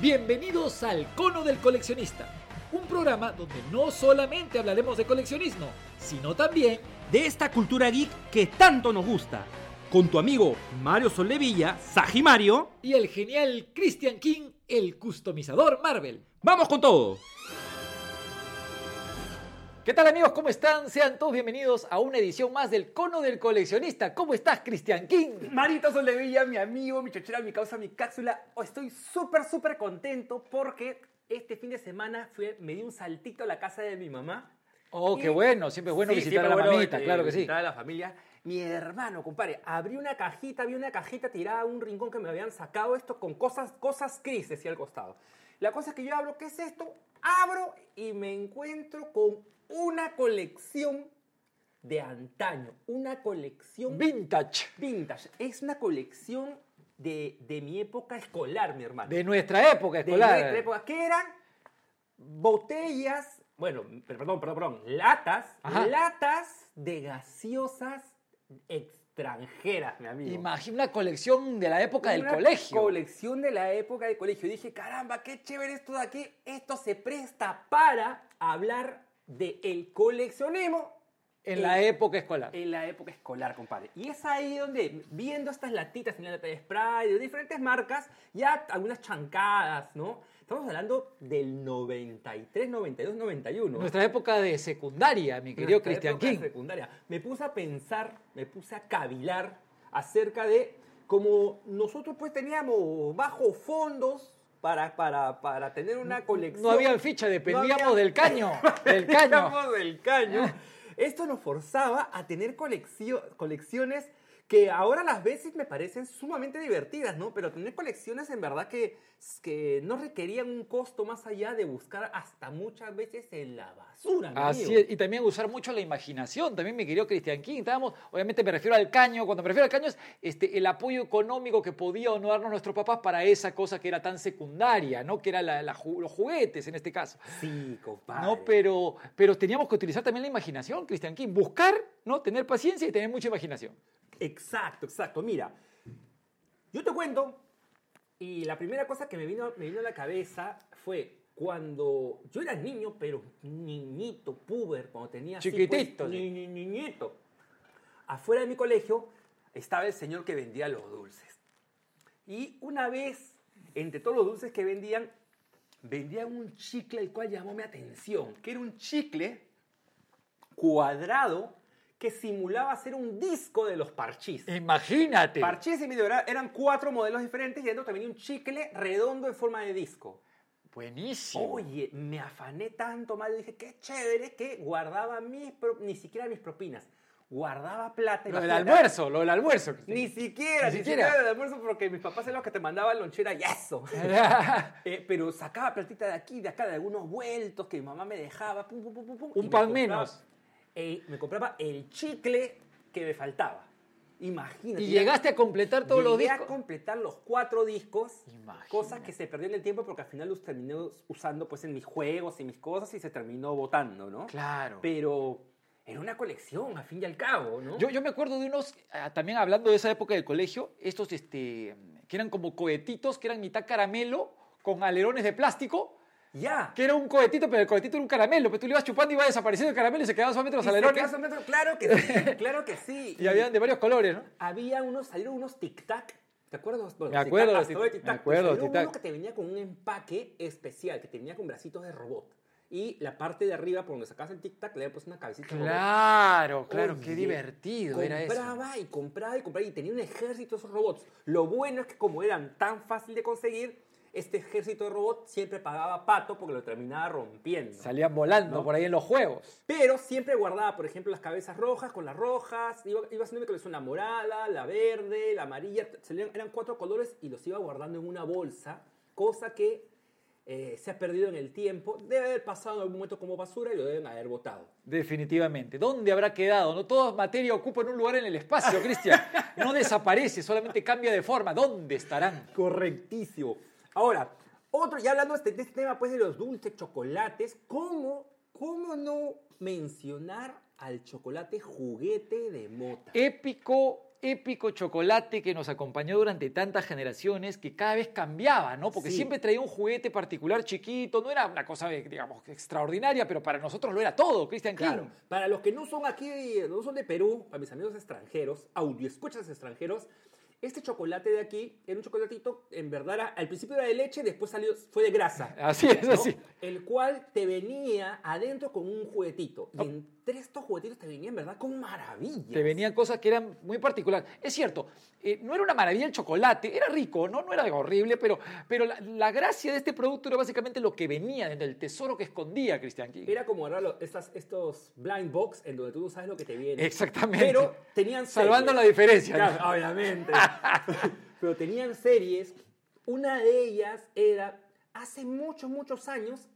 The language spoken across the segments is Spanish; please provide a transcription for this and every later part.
Bienvenidos al Cono del Coleccionista, un programa donde no solamente hablaremos de coleccionismo, sino también de esta cultura geek que tanto nos gusta. Con tu amigo Mario Soldevilla, Saji Mario. y el genial Christian King, el customizador Marvel. ¡Vamos con todo! ¿Qué tal amigos? ¿Cómo están? Sean todos bienvenidos a una edición más del Cono del Coleccionista. ¿Cómo estás, Christian King? Marito Soldevilla, mi amigo, mi chochera, mi causa, mi cápsula. Oh, Estoy súper, súper contento porque este fin de semana fui, me di un saltito a la casa de mi mamá. Oh, Y- qué bueno. Siempre es bueno Sí, visitar a la bueno, mamita, eh, claro que sí. Visitar a la familia. Mi hermano, compadre, abrí una cajita, vi una cajita tirada a un rincón que me habían sacado esto con cosas, cosas Cris, decía al costado. La cosa es que yo abro, ¿qué es esto? Abro y me encuentro con una colección de antaño, una colección Vintage. vintage. Es una colección de, de mi época escolar, mi hermano. De nuestra época De escolar. nuestra época, que eran botellas, bueno, perdón, perdón, perdón, latas, Ajá. latas de gaseosas extranjeras, mi amigo. Imagina una colección de la época del colegio. colección de la época del colegio. Y dije, caramba, qué chévere esto de aquí. Esto se presta para hablar de el coleccionismo en la época escolar. en la época escolar, compadre. Y es ahí donde, viendo estas latitas, en la lata de spray, de diferentes marcas, ya algunas chancadas, ¿no? Estamos hablando del 93, 92, 91. Nuestra época de secundaria, mi querido de King. secundaria. Me puse a pensar, me puse a cavilar acerca de cómo nosotros pues teníamos bajos fondos para, para, para tener una colección. No había ficha, dependíamos había- del caño. Del caño. Dependíamos del caño. Esto nos forzaba a tener coleccio- colecciones que ahora las veces me parecen sumamente divertidas, ¿no? Pero tener colecciones en verdad que, que no requerían un costo más allá de buscar hasta muchas veces en la basura. Así amigo. es, y también usar mucho la imaginación, también mi querido Christian King. Estábamos, obviamente me refiero al caño, cuando me refiero al caño es este, el apoyo económico que podía o no darnos nuestros papás para esa cosa que era tan secundaria, ¿no? Que era la- los juguetes en este caso. Sí, compadre. No, pero, pero teníamos que utilizar también la imaginación, Christian King. Buscar, ¿no? Tener paciencia y tener mucha imaginación. Exacto, exacto. Mira, yo te cuento, y la primera cosa que me vino, me vino a la cabeza fue cuando yo era niño, pero niñito, puber, cuando tenía pues, Chiquitito, ni- ni- niñito. Afuera de mi colegio estaba el señor que vendía los dulces. Y una vez, entre todos los dulces que vendían, vendían un chicle el cual llamó mi atención, que era un chicle cuadrado que simulaba ser un disco de los parchís. Imagínate. Parchís y medio era- eran cuatro modelos diferentes y dentro también un chicle redondo en forma de disco. Buenísimo. Oye, me afané tanto mal, dije, qué chévere que guardaba mis, ni siquiera mis propinas, guardaba plata. lo del almuerzo, lo del almuerzo. Ni siquiera, Ni ni, siquiera. siquiera. el almuerzo porque mis papás eran los que te mandaban lonchera y eso. Eh, pero sacaba platita de aquí, de acá, de algunos vueltos que mi mamá me dejaba. pum, pum, pum, Un pan menos. Eh, me compraba el chicle que me faltaba. Imagínate. y llegaste a completar todos los Llegué discos. a completar los cuatro discos, Imagínate. cosas que se perdieron en el tiempo porque al final los terminé usando pues en mis juegos y mis cosas y se terminó botando, ¿no? Claro. Pero era una colección, al fin y al cabo, ¿no? Yo, yo me acuerdo de unos, ah, también hablando de esa época del colegio, estos este, que eran como cohetitos, que eran mitad caramelo, con alerones de plástico, ya. que era un cohetito, pero el cohetito era un caramelo, pero tú le ibas chupando y iba desapareciendo el caramelo y se quedaban solamente los Y alerones. Claro que sí, claro que sí. Y habían de varios colores, ¿no? Había unos, salieron unos tic-tac. ¿Te acuerdas? Bueno, Me acuerdo de hasta tic- tic-tac. uno que te venía con un empaque especial, que tenía con bracitos de robot. Y la parte de arriba, por donde sacabas el tic-tac, le había puesto una cabecita de robot. Claro, claro, qué Oye, divertido era eso. Compraba y compraba y compraba y tenía un ejército de esos robots. Lo bueno es que como eran tan fácil de conseguir, este ejército de robots siempre pagaba pato porque lo terminaba rompiendo. Salían volando ¿No? por ahí en los juegos. Pero siempre guardaba, por ejemplo, las cabezas rojas con las rojas. Iba, iba haciendo mi colección la morada, la verde, la amarilla. Salían- eran cuatro colores y los iba guardando en una bolsa. Cosa que eh, se ha perdido en el tiempo. Debe haber pasado en algún momento como basura y lo deben haber botado. Definitivamente. ¿Dónde habrá quedado? No toda materia ocupa un lugar en el espacio, Cristian. No desaparece, solamente cambia de forma. ¿Dónde estarán? Correctísimo. Ahora, otro, ya hablando de este, de este tema pues, de los dulces, chocolates, ¿cómo, ¿cómo no mencionar al chocolate juguete de mota? Épico épico chocolate que nos acompañó durante tantas generaciones, que cada vez cambiaba, ¿no? Porque Sí. siempre traía un juguete particular chiquito, no era una cosa, digamos, extraordinaria, pero para nosotros lo era todo, Christian King. Claro, para los que no son aquí, no son de Perú, para mis amigos extranjeros, audio escuchas extranjeros, este chocolate de aquí era un chocolatito, en verdad, era- al principio era de leche, después salió, fue de grasa. Así es, ¿no? así. El cual te venía adentro con un juguetito. Y entre estos juguetitos te venía, en verdad, con maravillas. Te venían cosas que eran muy particulares. Es cierto, eh, no era una maravilla el chocolate, era rico, no, no era horrible, pero, pero la, la gracia de este producto era básicamente lo que venía dentro del tesoro que escondía Christian King. Era como estas, estos blind box en donde tú no sabes lo que te viene. Exactamente. Pero tenían Salvando la diferencia. ¿no? Claro, obviamente. Pero tenían series. Una de ellas era hace muchos, muchos años,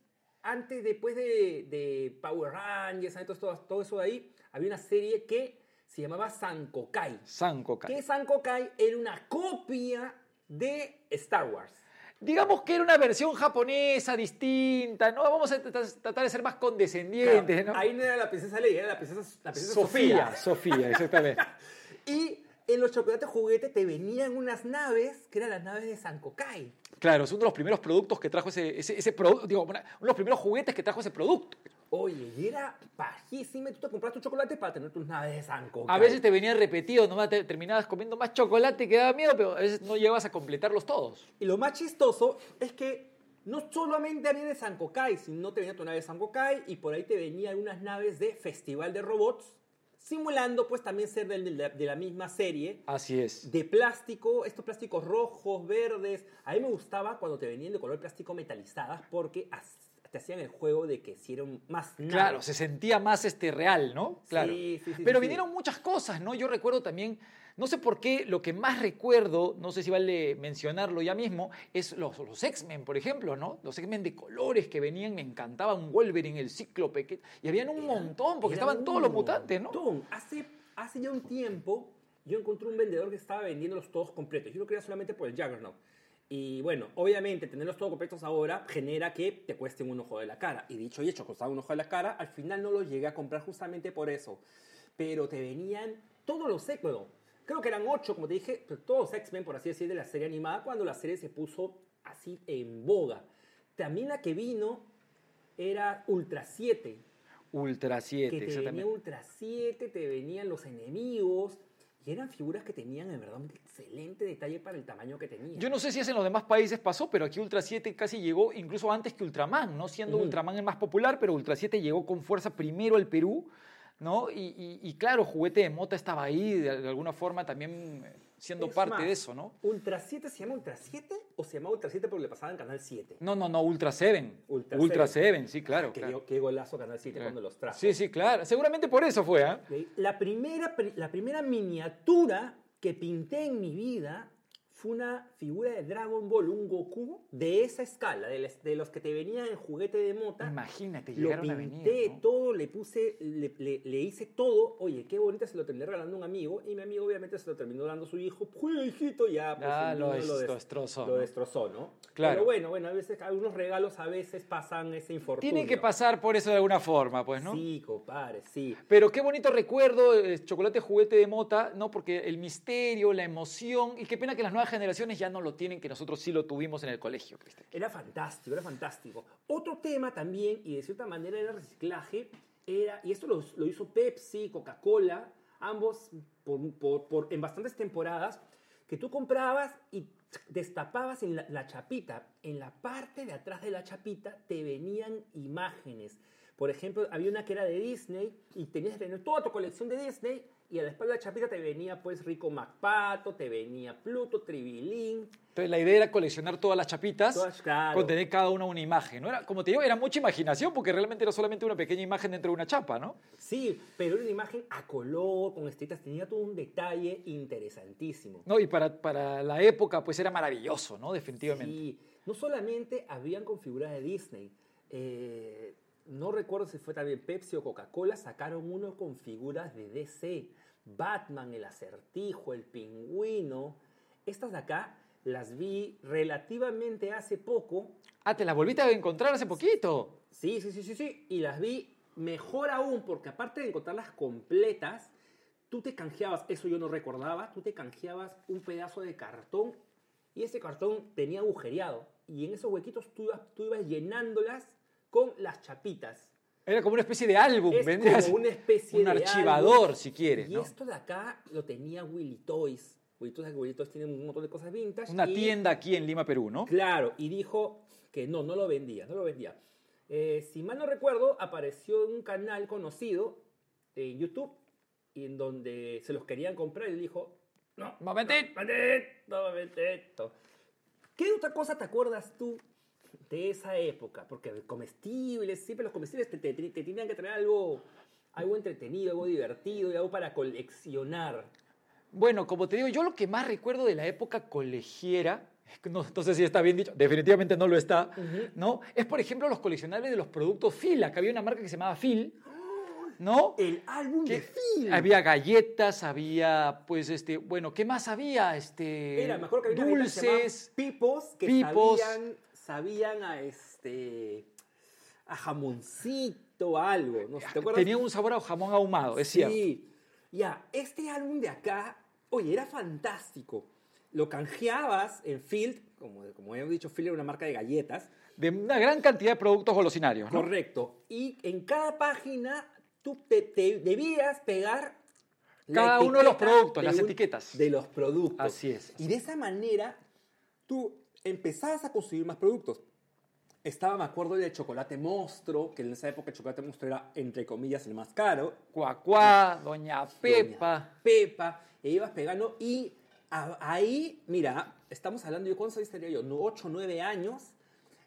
antes, después de, de Power Rangers, todo, todo, todo eso de ahí, había una serie que se llamaba Sankokai. Sanko Kai. Que Sankokai era una copia de Star Wars. Digamos que era una versión japonesa distinta, ¿no? Vamos a tratar de ser más condescendientes, ¿no? Ahí no era la princesa Leia, era la princesa, la princesa Sofía, Sofía, exactamente. Y en los chocolates juguete te venían unas naves, que eran las naves de Sankokai. Claro, es uno de los primeros productos que trajo ese, ese, ese producto, digo, uno de los primeros juguetes que trajo ese producto. Oye, y era bajísima. y Tú te compraste tu chocolate para tener tus naves de Sankokai. A veces te venía repetido, nomás te terminabas comiendo más chocolate que daba miedo, pero a veces no llegabas a completarlos todos. Y lo más chistoso es que no solamente había de Sankokai, sino te venía tu nave de Sankokai y por ahí te venían unas naves de Festival de Robots, simulando pues también ser de la, de la misma serie. Así es. De plástico, estos plásticos rojos, verdes. A mí me gustaba cuando te venían de color plástico metalizadas porque te hacían el juego de que si eran más. Claro, se sentía más este real, ¿no? Claro. Sí, sí, sí, Pero vinieron muchas cosas, ¿no? Yo recuerdo también, no sé por qué, lo que más recuerdo, no sé si vale mencionarlo ya mismo, es los, los X-Men, por ejemplo, ¿no? Los X-Men de colores que venían, me encantaban, Wolverine, el Cíclope, que- y habían un montón, porque estaban un todos los mutantes, ¿no? montón. Hace, hace ya un tiempo yo encontré un vendedor que estaba vendiéndolos todos completos. Yo lo quería solamente por el Juggernaut. Y bueno, obviamente tenerlos todos completos ahora genera que te cuesten un ojo de la cara. Y dicho y hecho, costaba un ojo de la cara. Al final no los llegué a comprar justamente por eso. Pero te venían todos los X, bueno, creo que eran ocho, como te dije, todos X-Men, por así decir, de la serie animada, cuando la serie se puso así en boga. También la que vino era Ultra 7 Ultra 7, que te exactamente. venía Ultra 7, te venían los enemigos, y eran figuras que tenían en verdad un excelente detalle para el tamaño que tenían. Yo no sé si eso en los demás países pasó, pero aquí Ultra 7 casi llegó incluso antes que Ultraman, ¿no? Siendo Ujú. Ultraman el más popular, pero Ultra 7 llegó con fuerza primero al Perú, ¿no? Y, y- y claro, Juguete de Mota estaba ahí, de, de alguna forma también eh, siendo Es parte más, de eso, ¿no? ¿Ultra 7 se llama Ultra 7 o se llama Ultra 7 porque le pasaba en Canal 7? No, no, no, Ultra 7. Ultra Ultra 7. 7, sí, claro. qué, claro. qué golazo Canal 7 cuando los trajo. Sí, sí, claro. Seguramente por eso fue, ¿ah? Ok, La primera, pri- la primera miniatura que pinté en mi vida fue una figura de Dragon Ball, un Goku de esa escala, de, les- de los que te venían en juguete de mota. Imagínate, Lo llegaron a pinté venir. ¿no? todo, le puse, le, le- le hice todo. Oye, qué bonita, se lo terminé regalando a un amigo. Y mi amigo, obviamente, se lo terminó dando a su hijo. Juega, hijito, ya. Pues, Ah, lo des- lo destrozó, Lo destrozó, ¿no? Claro. Pero bueno, bueno, a veces, algunos regalos a veces pasan ese infortunio. Tiene que pasar por eso de alguna forma, pues, ¿no? Sí, compadre, sí. Pero qué bonito recuerdo, eh, chocolate juguete de mota, ¿no? Porque el misterio, la emoción, y qué pena que las nuevas generaciones ya no lo tienen, que nosotros sí lo tuvimos en el colegio, Cristian. Era fantástico, era fantástico. Otro tema también, y de cierta manera era reciclaje, era, y esto lo, hizo Pepsi, Coca-Cola, ambos en bastantes temporadas, que tú comprabas y destapabas en la, chapita. En la parte de atrás de la chapita te venían imágenes. Por ejemplo, había una que era de Disney y tenías que toda tu colección de Disney y a la espalda de chapita te venía pues Rico MacPato, te venía Pluto, Tribilín, Entonces la idea era coleccionar todas las chapitas, Todas, claro. con tener cada una una imagen, ¿no? Era, como te digo, era mucha imaginación, porque realmente era solamente una pequeña imagen dentro de una chapa, ¿no? Sí, pero era una imagen a color, con estrellitas, tenía todo un detalle interesantísimo. ¿No? Y para, para la época, pues era maravilloso, ¿no? Definitivamente. Sí, no solamente habían con figuras de Disney, eh, no recuerdo si fue también Pepsi o Coca-Cola, sacaron uno con figuras de DC, Batman, el acertijo, el pingüino. Estas de acá las vi relativamente hace poco, Ah, te la volviste a encontrar hace poquito. Sí, sí, sí, sí, sí. Y las vi mejor aún porque aparte de encontrarlas completas, tú te canjeabas, eso yo no recordaba, tú te canjeabas un pedazo de cartón y ese cartón tenía agujereado. Y en esos huequitos tú ibas, tú ibas llenándolas con las chapitas. Era como una especie de álbum, Es como una especie un de archivador, álbum. si quieres, Y ¿no? esto de acá lo tenía Willy Toys. Willy Toys, Willy Toys tiene un montón de cosas vintage. Una y- tienda aquí en Lima, Perú, ¿no? Claro, y dijo que no, no lo vendía, no lo vendía. Eh, si mal no recuerdo, apareció en un canal conocido en YouTube y en donde se los querían comprar y dijo, no, Momentito. momentito, momentito. ¿Qué otra cosa te acuerdas tú de esa época? Porque comestibles, siempre los comestibles te, te, te tenían que traer algo, algo entretenido, algo divertido y algo para coleccionar. Bueno, como te digo, yo lo que más recuerdo de la época colegiera, no, no sé si está bien dicho, definitivamente no lo está, ¿no? Es, por ejemplo, los coleccionables de los productos Fila, que había una marca que se llamaba Phil, ¿no? El álbum Que de Phil. Había galletas, había, pues, este, bueno, ¿qué más había? Este, Era, me acuerdo que había dulces. Pipos que Pipos. sabían, sabían a este a jamoncito, a algo, no sé, ¿te acuerdas? Tenía un sabor a jamón ahumado, es cierto. Sí. Ya, este álbum de acá, oye, era fantástico. Lo canjeabas en Field, como, como hemos dicho, Field era una marca de galletas. De una gran cantidad de productos golosinarios, ¿no? Correcto. Y en cada página tú te, te debías pegar Cada uno de los productos, las un- etiquetas. De los productos. Así es. Y de esa manera tú empezabas a conseguir más productos. Estaba, me acuerdo, del chocolate monstruo, que en esa época el chocolate monstruo era, entre comillas, el más caro. Cuacuá, Doña Pepa. Doña Pepa, e ibas pegando y ahí, mira, estamos hablando, yo cuántos años tenía yo, 8 o 9 años,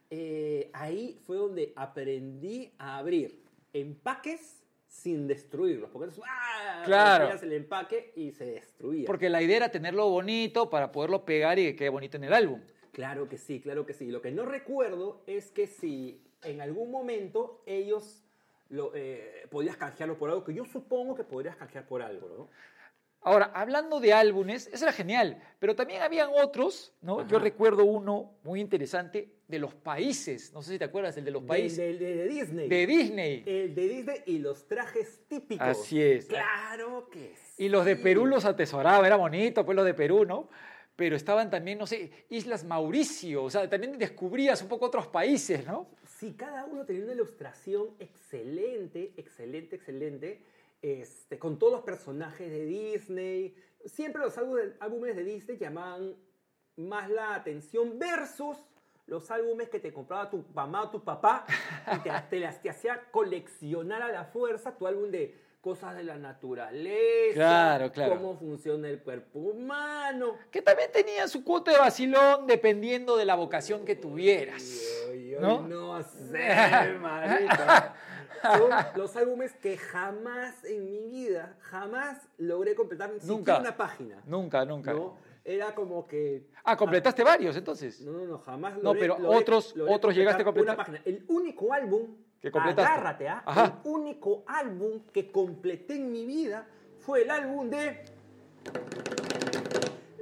eh, ahí fue donde aprendí a abrir empaques sin destruirlos, porque entonces, ¡ah! Claro. el empaque y se destruía. Porque la idea era tenerlo bonito para poderlo pegar y que quede bonito en el álbum. Claro que sí, claro que sí. Lo que no recuerdo es que si en algún momento ellos lo, eh, podías canjearlo por algo, que yo supongo que podrías canjear por algo, ¿no? Ahora, hablando de álbumes, eso era genial, pero también habían otros, ¿no? Yo recuerdo uno muy interesante de los países, no sé si te acuerdas, el de los países, de- de- de Disney. de Disney. El de Disney y los trajes típicos. Así es. Claro que sí. Y los de Perú los atesoraba, era bonito, pues los de Perú, ¿no? Pero estaban también, no sé, Islas Mauricio, o sea, también descubrías un poco otros países, ¿no? Sí, cada uno tenía una ilustración excelente, excelente, excelente, este, con todos los personajes de Disney. Siempre los álbumes, de Disney llamaban más la atención versus los álbumes que te compraba tu mamá o tu papá y te, te te hacía coleccionar a la fuerza tu álbum de cosas de la naturaleza, Claro, claro. cómo funciona el cuerpo humano. Que también tenía su cuota de vacilón dependiendo de la vocación que tuvieras. Ay, ay, ¿no? ¿no? sé, marica. Son los álbumes que jamás en mi vida, jamás logré completar ni siquiera una página. Nunca, nunca. ¿no? Era como que... Ah, completaste varios entonces. No, no, no, jamás No, pero otros- otros llegaste a completar. Una página. El único álbum, Que completaste. agárrate, ¿ah? Ajá. El único álbum que completé en mi vida fue el álbum de...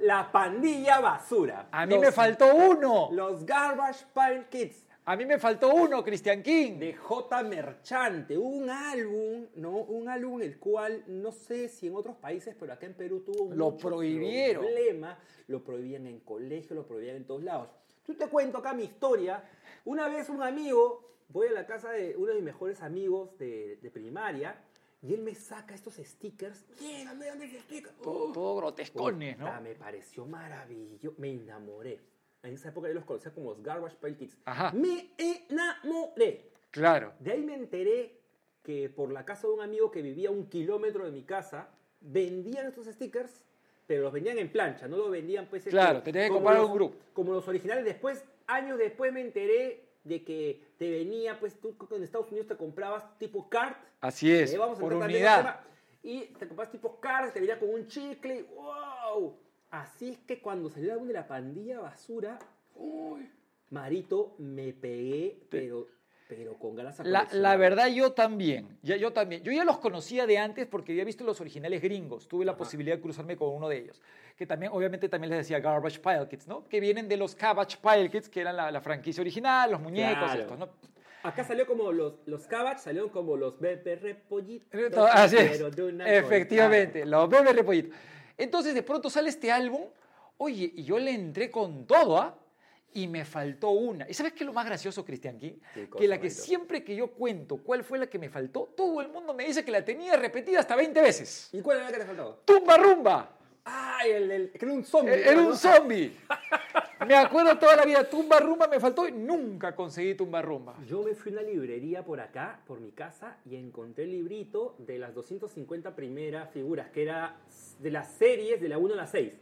La Pandilla Basura. A mí Los- me faltó uno. Los Garbage Pile Kids. A mí me faltó uno, Christian King. de J. Merchante, un álbum, ¿no? Un álbum el cual no sé si en otros países, pero acá en Perú tuvo Lo mucho prohibieron. problema, lo prohibían en colegio, lo prohibían en todos lados. Tú te cuento acá mi historia. Una vez un amigo, voy a la casa de uno de mis mejores amigos de, de primaria y él me saca estos stickers. Mira, mira, mira, stickers. Todo, todo grotescones, ¿no? Puta, Me pareció maravilloso, me enamoré. En esa época yo los conocía como los Garbage Pail Kids. Ajá. Me enamoré. Claro. De ahí me enteré que por la casa de un amigo que vivía a un kilómetro de mi casa, vendían estos stickers, pero los vendían en plancha, no los vendían pues... este, Claro, tenías que comprar los- un grupo. Como los originales. Después, años después me enteré de que te venía, pues tú en Estados Unidos te comprabas tipo cart. Así es, eh, vamos a por unidad. Y te comprabas tipo cart, te venía con un chicle, ¡wow! Así es que cuando salió el álbum de la pandilla basura, uy, Marito, me pegué, pero, pero con ganas a La, la verdad, yo también. Ya, yo también. Yo ya los conocía de antes porque había visto los originales gringos. Tuve la Ajá. posibilidad de cruzarme con uno de ellos. Que también, obviamente, también les decía Garbage Pile Kids, ¿no? Que vienen de los Cabbage Pile Kids, que eran la, la franquicia original, los muñecos, Claro. estos, ¿no? Acá salió como los, los Cabbage, salieron como los bebé repollitos. Así es. Efectivamente, los bebés repollitos. Entonces, de pronto sale este álbum, oye, y yo le entré con todo, ¿ah? Y me faltó una. ¿Y sabes qué es lo más gracioso, Cristian Que la que siempre que yo cuento cuál fue la que me faltó, todo el mundo me dice que la tenía repetida hasta 20 veces. ¿Y cuál era la que te faltaba? ¡Tumba rumba! ¡Ay, el, el, que era un zombie! Era ¿no? un zombie. Me acuerdo toda la vida, tumba rumba me faltó y nunca conseguí tumba rumba. Yo me fui a una librería por acá, por mi casa, y encontré el librito de las 250 primeras figuras, que era de las series de la 1 a la 6.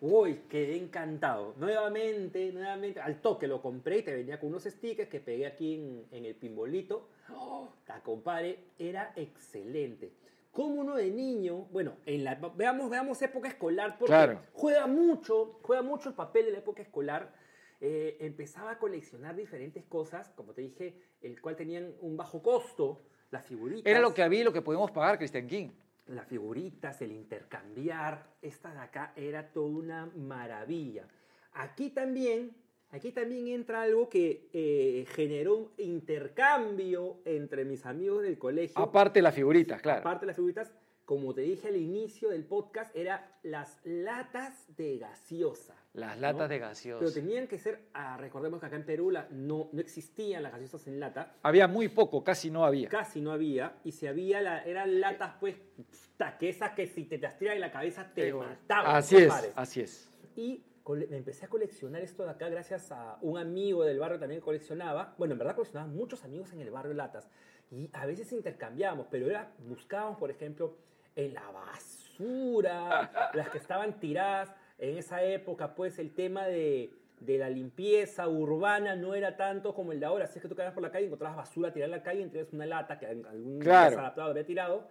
Uy, quedé encantado. Nuevamente, nuevamente, al toque lo compré y te venía con unos stickers que pegué aquí en, en el pimbolito. ¡Oh! Ta compadre, era excelente. Como uno de niño, bueno, en la, veamos, veamos época escolar, porque Claro. juega mucho, juega mucho el papel de la época escolar. Eh, empezaba a coleccionar diferentes cosas, como te dije, el cual tenían un bajo costo, las figuritas. Era lo que había y lo que podíamos pagar, Cristian King. Las figuritas, el intercambiar, esta de acá era toda una maravilla. Aquí también, aquí también entra algo que eh, generó un intercambio entre mis amigos del colegio. Aparte las figuritas, claro. Aparte de las figuritas, como te dije al inicio del podcast, era las latas de gaseosa. Las ¿no? latas de gaseosa. Pero tenían que ser, ah, recordemos que acá en Perú la- no, no existían las gaseosas en lata, Había muy poco, casi no había. casi no había, y si había, la- eran latas pues, puta, que si te las tiran en la cabeza te mataban. Así es, así es. Y me empecé a coleccionar esto de acá gracias a un amigo del barrio también que coleccionaba. Bueno, en verdad coleccionaban muchos amigos en el barrio latas. Y a veces intercambiábamos, pero era, buscábamos, por ejemplo, en la basura, las que estaban tiradas. En esa época, pues, el tema de, de la limpieza urbana no era tanto como el de ahora. Así es que tú caías por la calle y encontrabas basura tirada en la calle, entonces una lata que algún Claro. desadaptado había tirado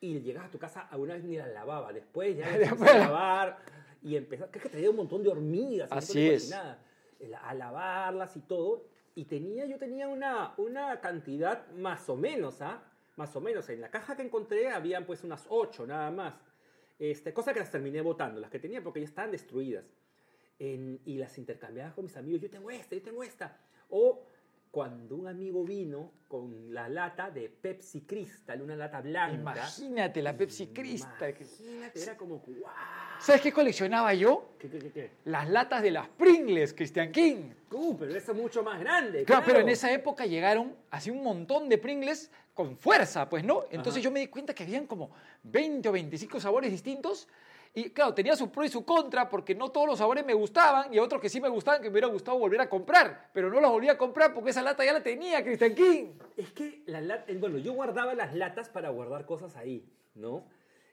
y llegabas a tu casa, alguna vez ni la lavaba. Después ya empezaste a la- lavar y empezó, que es que traía un montón de hormigas, Así es. a lavarlas y todo. Y tenía, yo tenía una, una cantidad más o menos, ¿ah? Más o menos. En la caja que encontré habían pues unas ocho nada más. Este, cosa que las terminé botando, las que tenía porque ya estaban destruidas. En- y las intercambiaba con mis amigos. Yo tengo esta, yo tengo esta. O cuando un amigo vino con la lata de Pepsi Crystal, una lata blanca. Imagínate la Pepsi Crystal. Imagínate, era como. ¿Sabes qué coleccionaba yo? ¿Qué, qué, qué, qué? Las latas de las Pringles, Cristian King. Uh, pero eso es mucho más grande. Claro, pero en esa época llegaron así un montón de Pringles con fuerza, pues, ¿no? Entonces Ajá. yo me di cuenta que habían como 20 o 25 sabores distintos. Y claro, tenía su pro y su contra, porque no todos los sabores me gustaban y otros que sí me gustaban, que me hubiera gustado volver a comprar. Pero no los volví a comprar porque esa lata ya la tenía, Cristian King. Es que, la lat- eh, bueno, yo guardaba las latas para guardar cosas ahí, ¿no?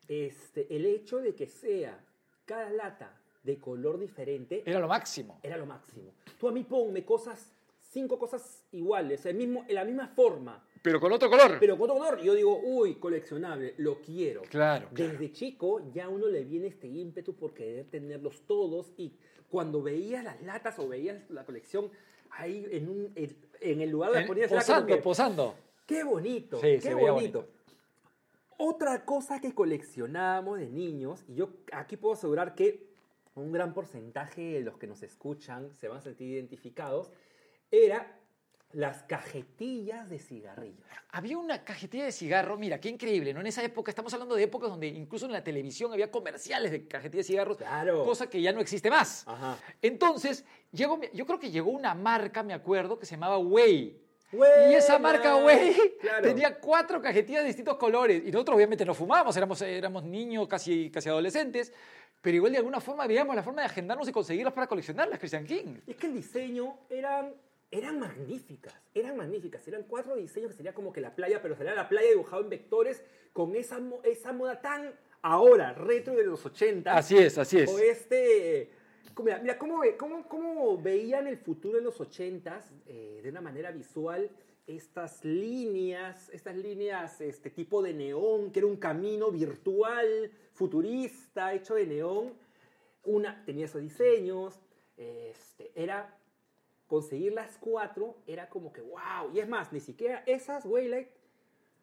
Este, el hecho de que sea cada lata de color diferente Era lo máximo. era lo máximo. Tú a mí ponme cosas, cinco cosas iguales, el mismo, en la misma forma, Pero con otro color. pero con otro color. Yo digo, uy, coleccionable, lo quiero. Claro, claro. Desde chico ya a uno le viene este ímpetu por querer tenerlos todos y cuando veías las latas o veías la colección ahí en, un, en, el lugar donde ponías posando, que, posando. Qué bonito, Sí, qué bonito. bonito. Otra cosa que coleccionábamos de niños, y yo aquí puedo asegurar que un gran porcentaje de los que nos escuchan se van a sentir identificados, era las cajetillas de cigarrillos. Había una cajetilla de cigarro, mira, qué increíble, ¿no? En esa época, estamos hablando de épocas donde incluso en la televisión había comerciales de cajetilla de cigarros, Claro. cosa que ya no existe más. Ajá. Entonces, llegó, yo creo que llegó una marca, me acuerdo, que se llamaba Way. Y esa marca Way Claro. tenía cuatro cajetillas de distintos colores. Y nosotros obviamente no fumábamos, éramos, éramos niños, casi, casi adolescentes. Pero igual de alguna forma veíamos la forma de agendarnos y conseguirlas para coleccionarlas, Christian King. Es que el diseño eran, eran magníficas, eran magníficas. Eran cuatro diseños que sería como que la playa, pero sería la playa dibujado en vectores con esa, esa moda tan ahora, retro de los 80. Así es, así es. O este. Mira, mira cómo, cómo, cómo veían el futuro en los 80s eh, de una manera visual. Estas líneas, estas líneas, este tipo de neón, que era un camino virtual, futurista, hecho de neón. Una tenía esos diseños. Este, era conseguir las cuatro, era como que wow. Y es más, ni siquiera esas Waylight,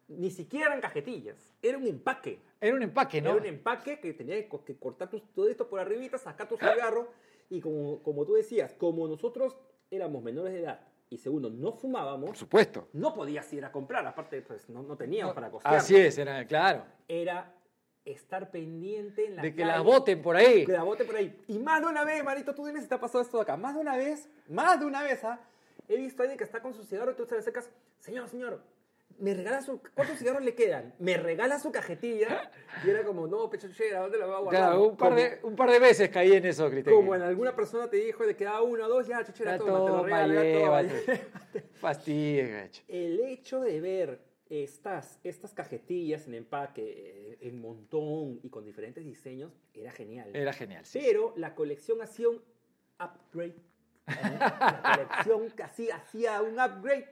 ni siquiera eran cajetillas. Era un empaque. Era un empaque, ¿no? Era un empaque que tenía que, co- que cortar tu- todo esto por arribita, sacar tu cigarro y como, como tú decías, como nosotros éramos menores de edad y segundo, no fumábamos, Por supuesto. no podías ir a comprar, aparte, pues no, no teníamos para costear. Así es, era, claro. Era estar pendiente en la De que calle, las voten por ahí. Que la bote por ahí. Y más de una vez, Marito, tú dime si te ha pasado esto de acá. Más de una vez, más de una vez, ¿ah? He visto a alguien que está con su cigarro y tú te le acercas, señor, señor, ¿me regala su... ¿Cuántos cigarros le quedan? ¿Me regala su cajetilla? Y era como, no, pechochera, ¿dónde la va a guardar? Claro, un par, Como- de, un par de veces caí en eso, Cristian. Como en alguna persona te dijo de que da uno o dos, ya, chochera, Ya toma, te lo toma, regalo, toma. llévate. Fastidia, gacho. El hecho de ver estas, estas cajetillas en empaque, eh, en montón y con diferentes diseños, era genial. Era genial, sí. Pero la colección hacía un upgrade. ¿no? La colección casi hacía un upgrade.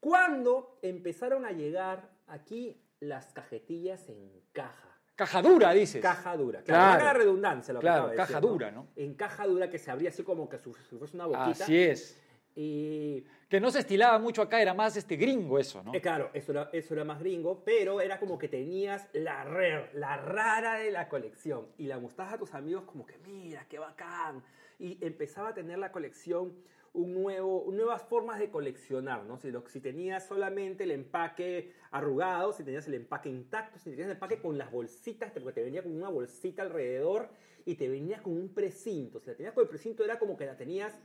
Cuando empezaron a llegar aquí las cajetillas en caja. Caja dura, dices. Caja dura. Claro. Claro, la redundancia. Lo que Claro, caja decir, dura, ¿no? En caja dura que se abría así como que si fuese una boquita. Así es. Y Que no se estilaba mucho acá, era más este gringo eso, ¿no? Eh, claro, eso era, eso era más gringo, pero era como que tenías la rare, la rara de la colección. Y la mostrabas a tus amigos como que, mira, qué bacán. Y empezaba a tener la colección un nuevo, nuevas formas de coleccionar, ¿no? Si, lo- si tenías solamente el empaque arrugado, si tenías el empaque intacto, si tenías el empaque con las bolsitas, porque te venía con una bolsita alrededor y te venía con un precinto. Si la tenías con el precinto era como que la tenías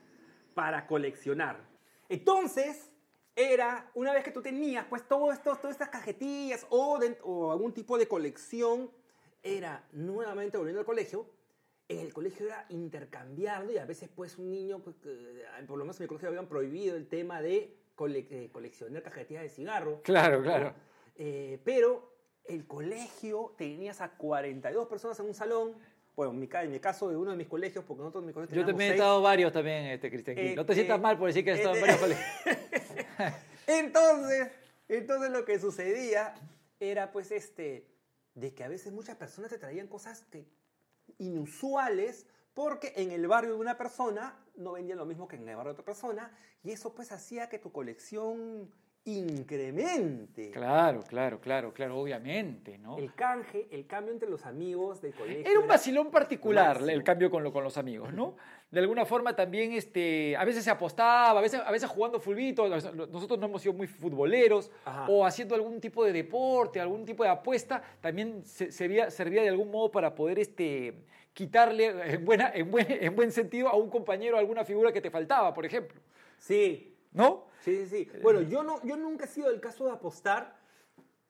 para coleccionar. Entonces, era, una vez que tú tenías, pues, todo esto, todas estas cajetillas o, de- o algún tipo de colección, era nuevamente volviendo al colegio. En el colegio era intercambiarlo y a veces, pues, un niño, pues, que, por lo menos en mi colegio habían prohibido el tema de cole- eh, coleccionar cajetillas de cigarro. Claro, claro. Eh, pero el colegio tenías a 42 personas en un salón. Bueno, en mi, en mi caso de uno de mis colegios, porque nosotros en mi colegio Yo también he estado varios también, este, Cristian. Eh, No te sientas eh, mal por decir que has estado en eh, varios colegios. Entonces, entonces lo que sucedía era pues este, de que a veces muchas personas te traían cosas que, inusuales porque en el barrio de una persona no vendían lo mismo que en el barrio de otra persona y eso pues hacía que tu colección incremente. Claro, claro, claro, claro, obviamente, ¿no? El canje, el cambio entre los amigos del colegio. Era un vacilón particular máximo. el cambio con, lo- con los amigos, ¿no? De alguna forma también, este, a veces se apostaba, a veces, a veces jugando fulbito, nosotros no hemos sido muy futboleros, Ajá. o haciendo algún tipo de deporte, algún tipo de apuesta, también se- servía, servía de algún modo para poder este, quitarle, en, buena, en, buen, en buen sentido, a un compañero alguna figura que te faltaba, por ejemplo, Sí, ¿no? Sí, sí, sí. Bueno, yo, no, yo nunca he sido el caso de apostar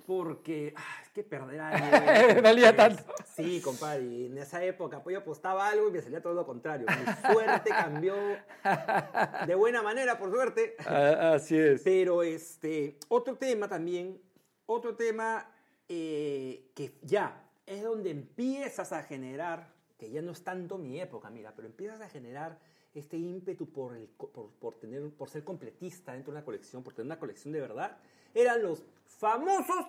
porque ah, es que perder algo. Valía es- tanto. Sí, compadre. y en esa época pues, yo apostaba algo y me salía todo lo contrario. Mi suerte cambió de buena manera, por suerte. Ah, así es. Pero este, otro tema también, otro tema eh, que ya es donde empiezas a generar, que ya no es tanto mi época, mira, pero empiezas a generar este ímpetu por, el, por, por tener, por ser completista dentro de una colección, por tener una colección de verdad, eran los famosos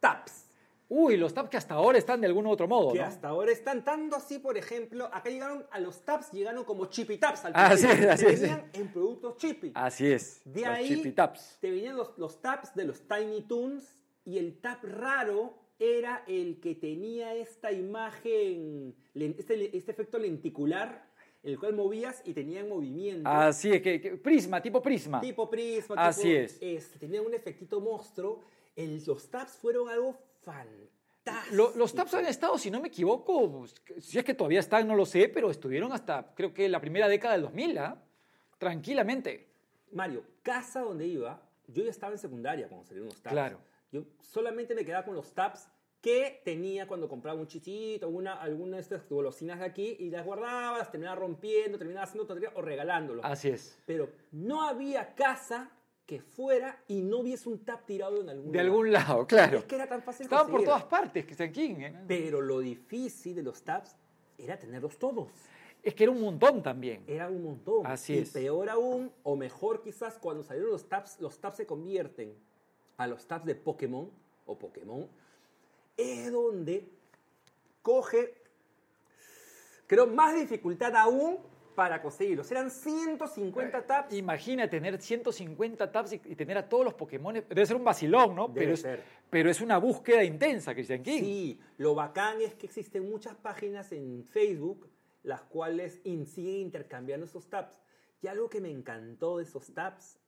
taps. Uy, los taps que hasta ahora están de algún otro modo, Que ¿no? hasta ahora están tanto así, por ejemplo, acá llegaron a los taps, llegaron como chippy taps al Así es, así que es. venían en productos chippy. Así es. De los ahí chippy taps. te venían los, los taps de los Tiny Toons y el tap raro era el que tenía esta imagen, este, este efecto lenticular, el cual movías y tenía movimiento. Así es, que, que- prisma, tipo prisma. Tipo prisma. Así tipo, es. este, tenía un efectito monstruo. El- los taps fueron algo fantástico. Lo- los taps han estado, si no me equivoco, pues, si es que todavía están, no lo sé, pero estuvieron hasta, creo que la primera década del 2000, ¿ah? Tranquilamente. Mario, casa donde iba, yo ya estaba en secundaria cuando salieron los taps. Claro. Yo solamente me quedaba con los taps que tenía cuando compraba un chichito, alguna, alguna de estas golosinas de aquí, y las guardaba, las terminaba rompiendo, terminaba haciendo tonterías o regalándolos. Así es. Pero no había casa que fuera y no hubiese un tap tirado en algún De lugar. algún lado, claro. Es que era tan fácil Estaban por todas partes, Christian King. ¿eh? Pero lo difícil de los taps era tenerlos todos. Es que era un montón también. Era un montón. Así y es. peor aún, o mejor quizás, cuando salieron los tabs, los tabs se convierten a los tabs de Pokémon o Pokémon, es donde coge, creo, más dificultad aún para conseguirlos. Eran 150 tabs. Imagina tener 150 taps y, y tener a todos los Pokémon. Debe ser un vacilón, ¿no? Debe pero, es, ser. pero es una búsqueda intensa, Christian King. Sí, lo bacán es que existen muchas páginas en Facebook las cuales in- siguen intercambiando esos tabs. Y algo que me encantó de esos tabs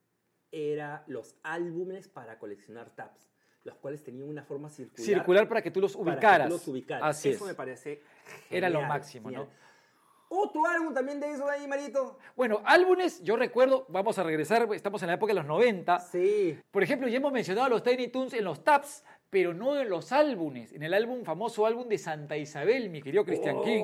era los álbumes para coleccionar tabs, los cuales tenían una forma circular. Circular para que tú los para que tú ubicaras. los ubicaras. Así Eso es. me parece Era lo genial, máximo, ¿no? genial. Otro álbum también de eso ahí, Marito. Bueno, álbumes, yo recuerdo, vamos a regresar, estamos en la época de los 90. Sí. Por ejemplo, ya hemos mencionado los Tiny Toons en los tabs, pero no en los álbumes. En el álbum, famoso álbum de Santa Isabel, mi querido Christian King.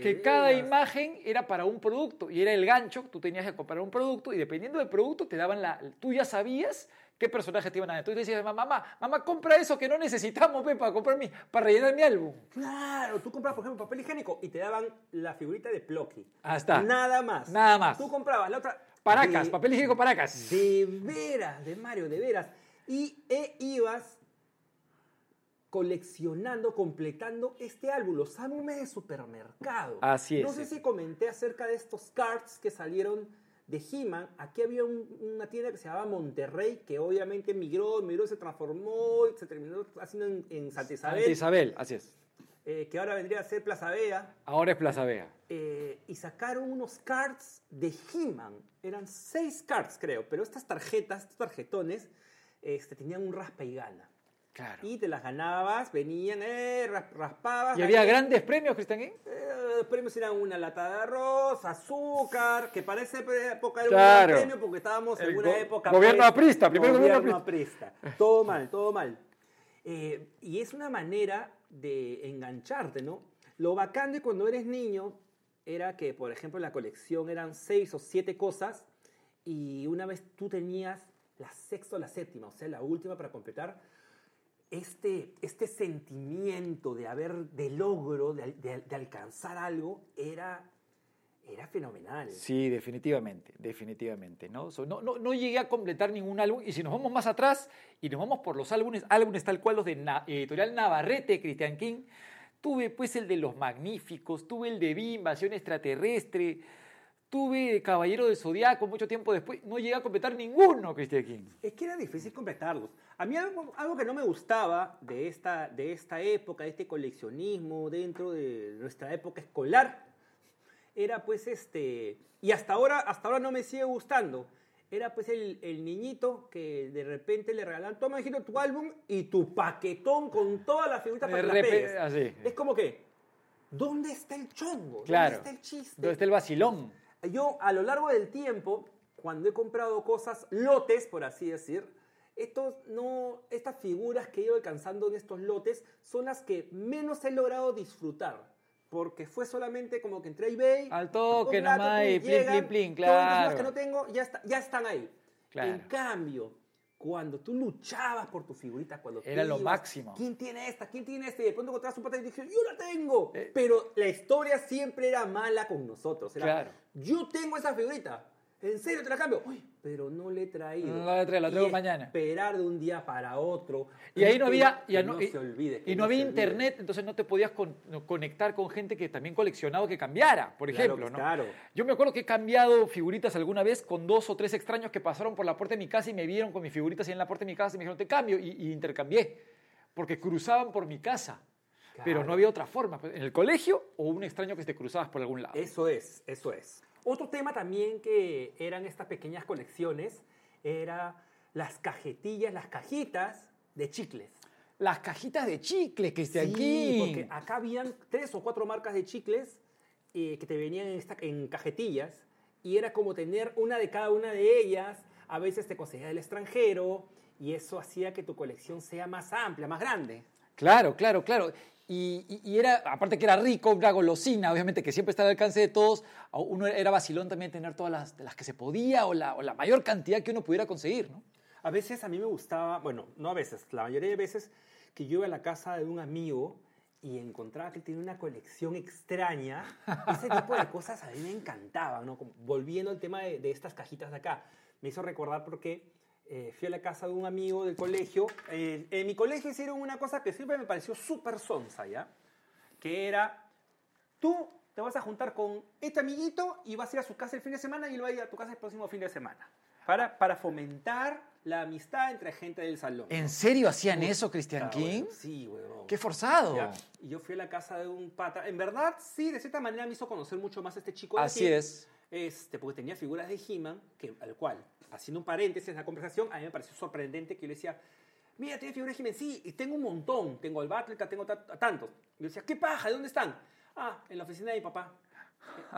Que cada imagen era para un producto y era el gancho, tú tenías que comprar un producto y dependiendo del producto te daban la... Tú ya sabías qué personaje te iban a dar. Entonces decías, mamá, mamá, mamá, compra eso que no necesitamos, para comprar mi, para rellenar mi álbum. Claro, tú comprabas, por ejemplo, papel higiénico y te daban la figurita de Plocky. Ahí está. Nada más. Nada más. Tú comprabas la otra. Paracas, de- papel higiénico Paracas. De veras, de Mario, de veras. Y e ibas coleccionando, completando este álbum, los álbumes de supermercado. Así No es, sé sí. si comenté acerca de estos cards que salieron de He-Man. Aquí había un- una tienda que se llamaba Monterrey, que obviamente migró, migró, se transformó, y se terminó haciendo en, en Santa Isabel, Santa Isabel, así es. eh, que ahora vendría a ser Plaza Vea. Ahora es Plaza Vega. eh, y sacaron unos cards de He-Man. Eran seis cards, creo, pero estas tarjetas, estos tarjetones, este, tenían un raspa y gana. Claro. Y te las ganabas, venían, eh, ras- raspabas. ¿Y había gané- grandes premios, Cristian eh, los premios eran una lata de arroz, azúcar, que para esa época era Claro. un gran premio porque estábamos en El una go- época... gobierno pues, aprista, primero gobierno gobierno aprista. Todo mal, todo mal. Eh, y es una manera de engancharte, ¿no? Lo bacán de cuando eres niño era que, por ejemplo, en la colección eran seis o siete cosas y una vez tú tenías la sexta o la séptima, o sea, la última para completar, este, este sentimiento de haber, de logro, de, alcanzar algo, era, era fenomenal. Sí, definitivamente, definitivamente. ¿no? No, no, no llegué a completar ningún álbum y si nos vamos más atrás y nos vamos por los álbumes, álbumes tal cual los de editorial Navarrete, Christian King, tuve pues el de Los Magníficos, tuve el de Vi, Invasión Extraterrestre, tuve Caballero del Zodiaco mucho tiempo después, no llegué a completar ninguno, Christian King. Es que era difícil completarlos. A mí algo, algo que no me gustaba de esta, de esta época, de este coleccionismo dentro de nuestra época escolar, era pues este, y hasta ahora, hasta ahora no me sigue gustando, era pues el, el niñito que de repente le regalaban, toma hijito tu álbum y tu paquetón con todas las figuritas para que así. Es como que, ¿dónde está el chongo? Claro. ¿Dónde está el chiste? ¿Dónde está el vacilón? Yo a lo largo del tiempo, cuando he comprado cosas, lotes, por así decir, estos no, estas figuras que he ido alcanzando en estos lotes son las que menos he logrado disfrutar. Porque fue solamente como que entré a eBay. Al toque nomás y plin, plin, plin, todas las claro. que no tengo ya, está- ya están ahí. Claro. En cambio, cuando tú luchabas por tu figurita, cuando tú Era lo ibas, máximo. ¿Quién tiene esta? ¿Quién tiene esta? Y de pronto encontrabas un pata y dije, yo la tengo. Eh. Pero la historia siempre era mala con nosotros. Era, Claro. Yo tengo esa figurita. ¿En serio te la cambio? Uy, pero no le he traído. No la traigo, la Y traigo mañana. Esperar de un día para otro. Y ahí no había, ya no, no, y, se olvide. y no había se olvide. internet, entonces no te podías con- no, conectar con gente que también coleccionaba que cambiara, por Claro, ejemplo. ¿no? claro. Yo me acuerdo que he cambiado figuritas alguna vez con dos o tres extraños que pasaron por la puerta de mi casa y me vieron con mis figuritas ahí en la puerta de mi casa y me dijeron, te cambio, y, y intercambié, porque cruzaban por mi casa. Pero no había otra forma, pues, en el colegio o un extraño que te cruzabas por algún lado. Eso es, eso es. Otro tema también que eran estas pequeñas colecciones era las cajetillas, las cajitas de chicles. Las cajitas de chicles, Cristian Sí, King. porque acá habían tres o cuatro marcas de chicles eh, que te venían en, esta- en cajetillas y era como tener una de cada una de ellas. A veces te conseguía del extranjero y eso hacía que tu colección sea más amplia, más grande. Claro, claro, claro. Y, y- y era, aparte que era rico, una golosina, obviamente que siempre está al alcance de todos, uno era vacilón también tener todas las, las que se podía o la, o la mayor cantidad que uno pudiera conseguir, ¿no? A veces a mí me gustaba, bueno, no a veces, la mayoría de veces que yo iba a la casa de un amigo y encontraba que tenía una colección extraña, ese tipo de cosas a mí me encantaban, ¿no? Como volviendo al tema de, de estas cajitas de acá, me hizo recordar porque eh, fui a la casa de un amigo del colegio. Eh, en mi colegio hicieron una cosa que siempre me pareció súper sonsa, ¿ya? Que era, tú te vas a juntar con este amiguito y vas a ir a su casa el fin de semana y él va a ir a tu casa el próximo fin de semana. para, para fomentar la amistad entre gente del salón. ¿En serio hacían eso, Christian King? bueno, Sí, huevón. Qué forzado. Ya, Y yo fui a la casa de un pata. En verdad, sí, de cierta manera me hizo conocer mucho más a este chico. de Así aquí, es. Este, porque tenía figuras de He-Man, que, al cual, haciendo un paréntesis en la conversación, a mí me pareció sorprendente que yo le decía, mira, tienes figuras de He-Man, sí, y tengo un montón, tengo el Battlecat, tengo ta- tantos. Y yo decía, ¿qué paja? ¿De dónde están? Ah, en la oficina de mi papá.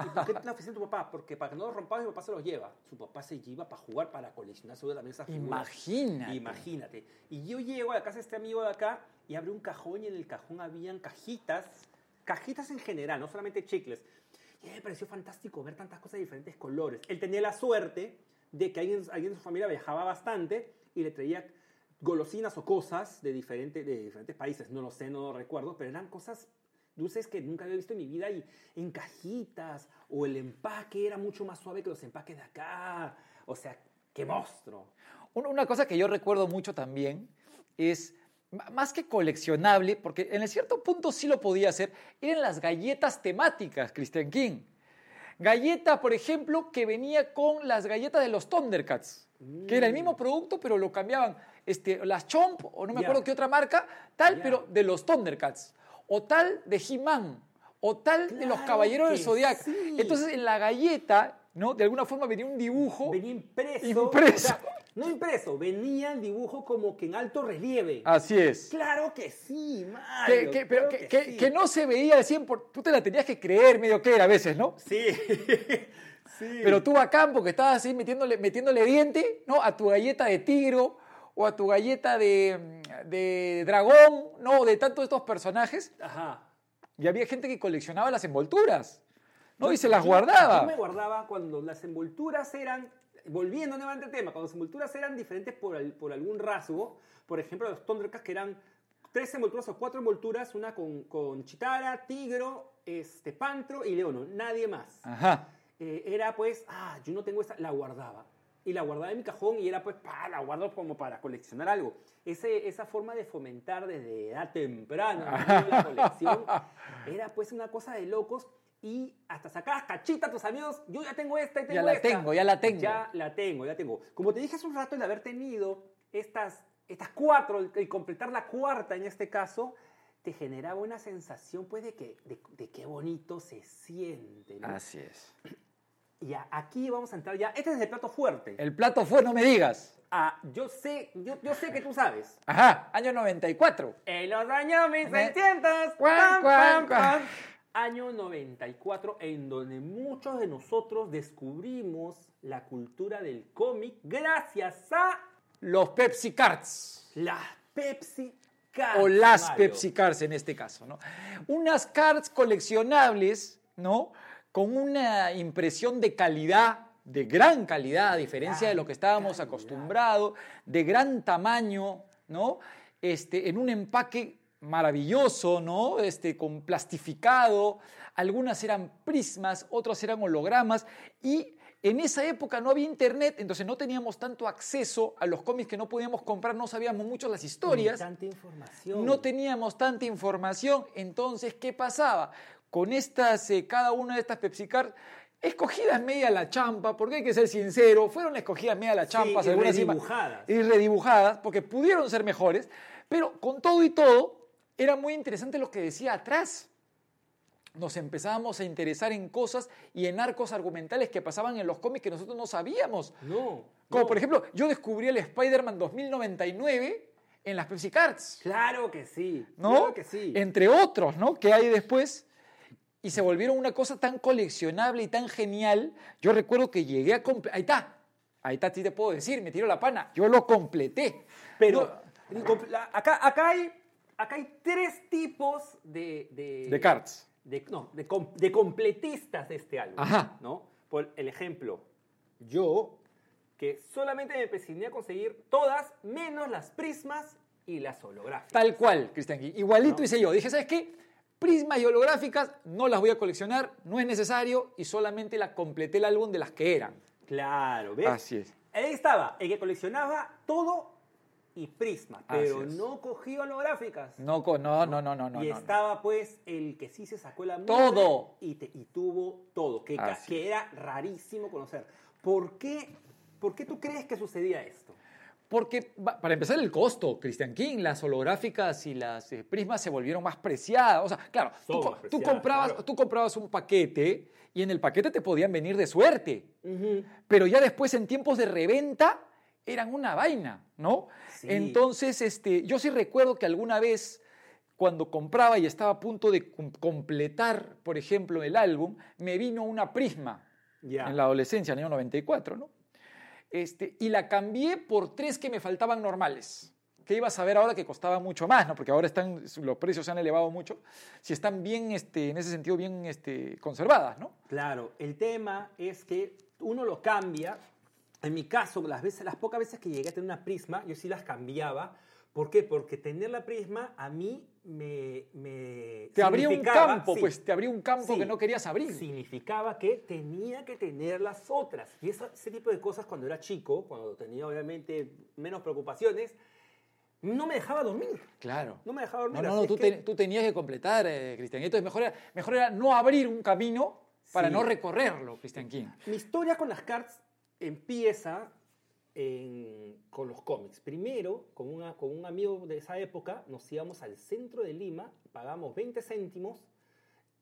¿Y por qué en la oficina de tu papá? Porque para que no los rompamos, mi papá se los lleva. Su papá se lleva para jugar, para coleccionar seguramente esas figuras. Imagínate. Imagínate. Y yo llego a la casa de este amigo de acá y abro un cajón y en el cajón habían cajitas, cajitas en general, no solamente chicles. Y a me pareció fantástico ver tantas cosas de diferentes colores. Él tenía la suerte de que alguien, alguien de su familia viajaba bastante y le traía golosinas o cosas de, diferente, de diferentes países. No lo sé, no lo recuerdo, pero eran cosas dulces que nunca había visto en mi vida y en cajitas o el empaque era mucho más suave que los empaques de acá. O sea, qué monstruo. Un- Una cosa que yo recuerdo mucho también es, más que coleccionable, porque en cierto punto sí lo podía hacer, eran las galletas temáticas, Christian King. Galleta, por ejemplo, que venía con las galletas de los Thundercats, que era el mismo producto, pero lo cambiaban. Este, las Chomp, o no me acuerdo qué otra marca, tal, pero de los Thundercats. O tal de He-Man, o tal de los Caballeros del Zodiac. sí. Entonces, en la galleta, ¿no? De alguna forma venía un dibujo. Venía impreso. Impreso. o sea, no impreso, venía el dibujo como que en alto relieve. Así es. Claro que sí, Mario. que- claro que, que- sí. que no se veía al 100%, por- tú te la tenías que creer medio que era a veces, ¿no? Sí. sí. Pero tú bacán porque estabas así metiéndole, metiéndole diente, ¿no? A tu galleta de tigro o a tu galleta de, de dragón, ¿no? De tantos estos personajes. Ajá. Y había gente que coleccionaba las envolturas, ¿no? Yo- Y se las yo- guardaba. Yo me guardaba cuando las envolturas eran, volviendo nuevamente al tema, cuando las envolturas eran diferentes por, al- por algún rasgo, por ejemplo, los Thundercats que eran tres envolturas o cuatro envolturas, una con, con Chitara, Tigro, este, Pantro y Leono, nadie más. Ajá. Eh, era pues, ah, yo no tengo esta, la guardaba. Y la guardaba en mi cajón y era pues, pa, la guardo como para coleccionar algo. Ese, esa forma de fomentar desde edad temprana la colección era pues una cosa de locos. Y hasta sacabas cachita a tus amigos, yo ya tengo esta y tengo Ya la esta. tengo, ya la tengo. Ya la tengo, ya tengo. Como te dije hace un rato, el haber tenido estas, estas cuatro, el, el completar la cuarta en este caso, te generaba una sensación pues de que de, de qué bonito se siente. ¿no? Así es. Ya, aquí vamos a entrar ya. Este es el plato fuerte. El plato fue, no me digas. Ah, yo sé, yo, yo sé que tú sabes. Ajá, año 94. En los años 1600. Cuan, pam, cuan, pam, cuan. pam. Año 94, en donde muchos de nosotros descubrimos la cultura del cómic gracias a Los Pepsi Cards. las Pepsi Cards. o las Mario. Pepsi Cards en este caso, ¿no? Unas cards coleccionables, ¿no? Con una impresión de calidad, de gran calidad, a diferencia de lo que estábamos acostumbrados, de gran tamaño, ¿no? Este, en un empaque maravilloso, ¿no? Este, con plastificado, algunas eran prismas, otras eran hologramas y en esa época no había internet, entonces no teníamos tanto acceso a los cómics que no podíamos comprar, no sabíamos mucho las historias. Tanta información. No teníamos tanta información, entonces, ¿qué pasaba? Con estas, eh, cada una de estas Pepsi Cards, escogidas media la champa, porque hay que ser sincero, fueron escogidas media la champa, y algunas encima- redibujadas. y redibujadas, porque pudieron ser mejores, pero con todo y todo, era muy interesante lo que decía atrás. Nos empezábamos a interesar en cosas y en arcos argumentales que pasaban en los cómics que nosotros no sabíamos. No. Como no. por ejemplo, yo descubrí el Spider-Man 2099 en las Pepsi Cards. Claro que sí. ¿no? Claro que sí. Entre otros, ¿no? Que hay después. Y se volvieron una cosa tan coleccionable y tan genial. Yo recuerdo que llegué a completar. Ahí está. Ahí está, sí te puedo decir, me tiro la pana. Yo lo completé. Pero acá, acá, hay, acá hay tres tipos de... De, De cards. de- no, de, com- de completistas de este álbum. Ajá. ¿no? Por el ejemplo, yo, que solamente me presioné a conseguir todas, menos las prismas y las holográficas. Tal cual, Cristian. Igualito ¿No? hice yo. Dije, ¿sabes qué? Prismas y holográficas no las voy a coleccionar, no es necesario y solamente la completé el álbum de las que eran. Claro, ¿ves? Así es. Ahí estaba, el que coleccionaba todo y prisma, pero no cogía holográficas. No, no, no, no, no, no. y no, no. estaba pues el que sí se sacó la mugre Todo. y, te- y tuvo todo, que, era rarísimo conocer. ¿Por qué ¿Por qué tú crees que sucedía esto? Porque, para empezar, el costo, Christian King, las holográficas y las eh, prismas se volvieron más preciadas. O sea, claro, tú, comprabas, claro. tú comprabas un paquete y en el paquete te podían venir de suerte. Pero ya después, en tiempos de reventa, eran una vaina, ¿no? Sí. Entonces, este, yo sí recuerdo que alguna vez, cuando compraba y estaba a punto de com- completar, por ejemplo, el álbum, me vino una prisma en la adolescencia, en el año 94, ¿no? Este, y la cambié por tres que me faltaban normales. Que ibas a ver ahora que costaba mucho más, ¿no? Porque ahora están, los precios se han elevado mucho. Si están bien, este, en ese sentido, bien este, conservadas, ¿no? Claro, el tema es que uno lo cambia. En mi caso, las, veces, las pocas veces que llegué a tener una prisma, yo sí las cambiaba. ¿Por qué? Porque tener la prisma a mí me... me Te abría un campo, sí, pues te abría un campo sí, que no querías abrir. Significaba que tenía que tener las otras. Y esa- ese tipo de cosas cuando era chico, cuando tenía obviamente menos preocupaciones, no me dejaba dormir. Claro. No me dejaba dormir. No, no, no, tú, que- te- tú tenías que completar, eh, Cristian. Entonces, mejor era, mejor era no abrir un camino para Sí. no recorrerlo, Cristian King. Mi historia con las cards empieza con los cómics. Primero, con, una- con un amigo de esa época, nos íbamos al centro de Lima, pagamos 20 céntimos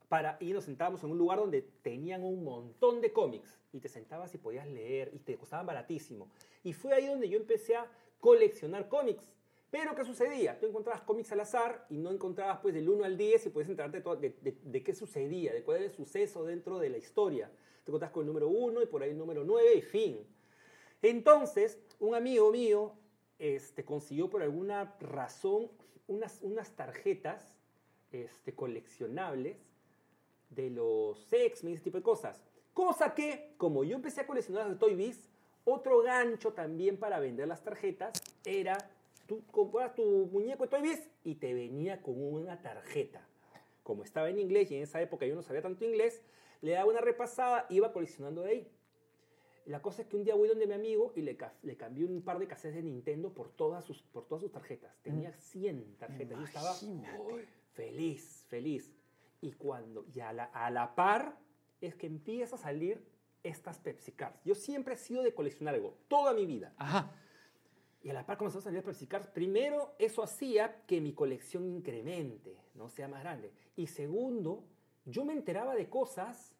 para, y nos sentábamos en un lugar donde tenían un montón de cómics. Y te sentabas y podías leer y te costaban baratísimo. Y fue ahí donde yo empecé a coleccionar cómics. Pero ¿qué sucedía? Tú encontrabas cómics al azar y no encontrabas pues del 1 al 10 y podías enterarte de, de- de qué sucedía, de cuál era el suceso dentro de la historia. Te encontrabas con el número 1 y por ahí el número 9 y fin. Entonces, un amigo mío este, consiguió por alguna razón unas, unas tarjetas este, coleccionables de los X-Men, ese tipo de cosas. Cosa que, como yo empecé a coleccionar las de Toy Biz, otro gancho también para vender las tarjetas era, tú comprabas tu muñeco de Toy Biz y te venía con una tarjeta. Como estaba en inglés y en esa época yo no sabía tanto inglés, le daba una repasada, iba coleccionando de ahí. La cosa es que un día voy donde mi amigo y le, le cambié un par de cassettes de Nintendo por todas sus, por todas sus tarjetas. Tenía 100 tarjetas. Yo estaba feliz, feliz. Y cuando, y a la, a la par, es que empieza a salir estas Pepsi Cards. Yo siempre he sido de coleccionar algo, toda mi vida. Ajá. Y a la par comenzó a salir Pepsi Cards. Primero, eso hacía que mi colección incremente, no sea más grande. Y segundo, yo me enteraba de cosas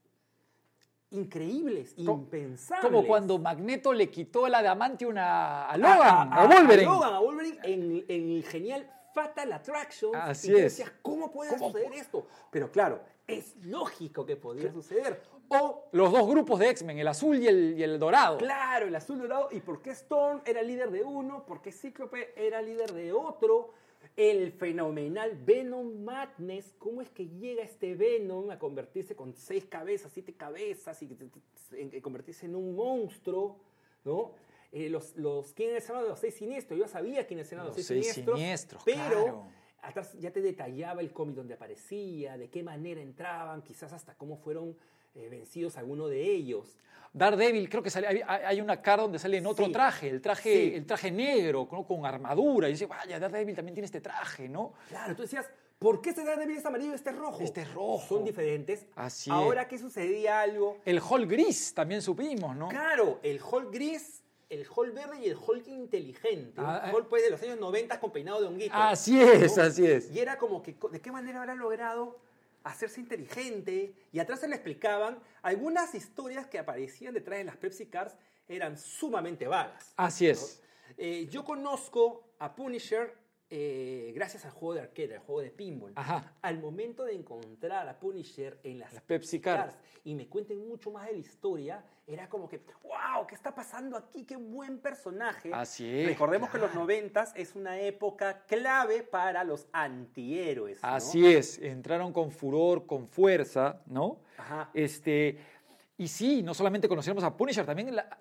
increíbles, impensables. Como cuando Magneto le quitó el adamantium a, Logan, a, a- Wolverine. a Logan, a Wolverine en, en el genial Fatal Attraction. Así y es. decías, ¿cómo puede ¿Cómo suceder esto? Pero claro, es lógico que podía suceder. O, Los dos grupos de X-Men, el azul y el, y el dorado. claro, el azul dorado. ¿Y por qué Storm era líder de uno? ¿Por qué Cíclope era líder de otro? El fenomenal Venom Madness. ¿Cómo es que llega este Venom a convertirse con seis cabezas, siete cabezas y convertirse en un monstruo? ¿No? Eh, los, los, ¿Quiénes eran los seis siniestros? Yo sabía quiénes eran los, Los seis, seis siniestros. siniestros, pero claro. atrás ya te detallaba el cómic donde aparecía, de qué manera entraban, quizás hasta cómo fueron eh, vencidos algunos de ellos. Daredevil, creo que sale, hay, hay una cara donde sale en otro Sí. traje, el traje, Sí. el traje negro, ¿no? con armadura. Y dice, vaya, Daredevil también tiene este traje, ¿no? Claro, tú decías, ¿por qué este Daredevil es amarillo y este es rojo? Este es rojo. Son diferentes. Así Ahora que sucedía algo, El Hall gris también supimos, ¿no? claro, el Hulk gris, el Hulk verde y el Hulk inteligente. Ah, un eh. Hulk pues, de los años 90 con peinado de honguito. Así es, así es. Y era como que, ¿de qué manera habrá logrado hacerse inteligente? Y atrás se le explicaban algunas historias que aparecían detrás de las Pepsi Cars eran sumamente vagas. Así es. Eh, yo conozco a Punisher eh, gracias al juego de arcade, al juego de pinball. Ajá. Al momento de encontrar a Punisher en las, Las Pepsi Cars. y me cuenten mucho más de la historia, era como que, wow, ¿qué está pasando aquí? Qué buen personaje. Así es, Recordemos que los claro. noventas es una época clave para los antihéroes. ¿no? Así es, entraron con furor, con fuerza, ¿no? Ajá. Este, y sí, no solamente conocíamos a Punisher, también la-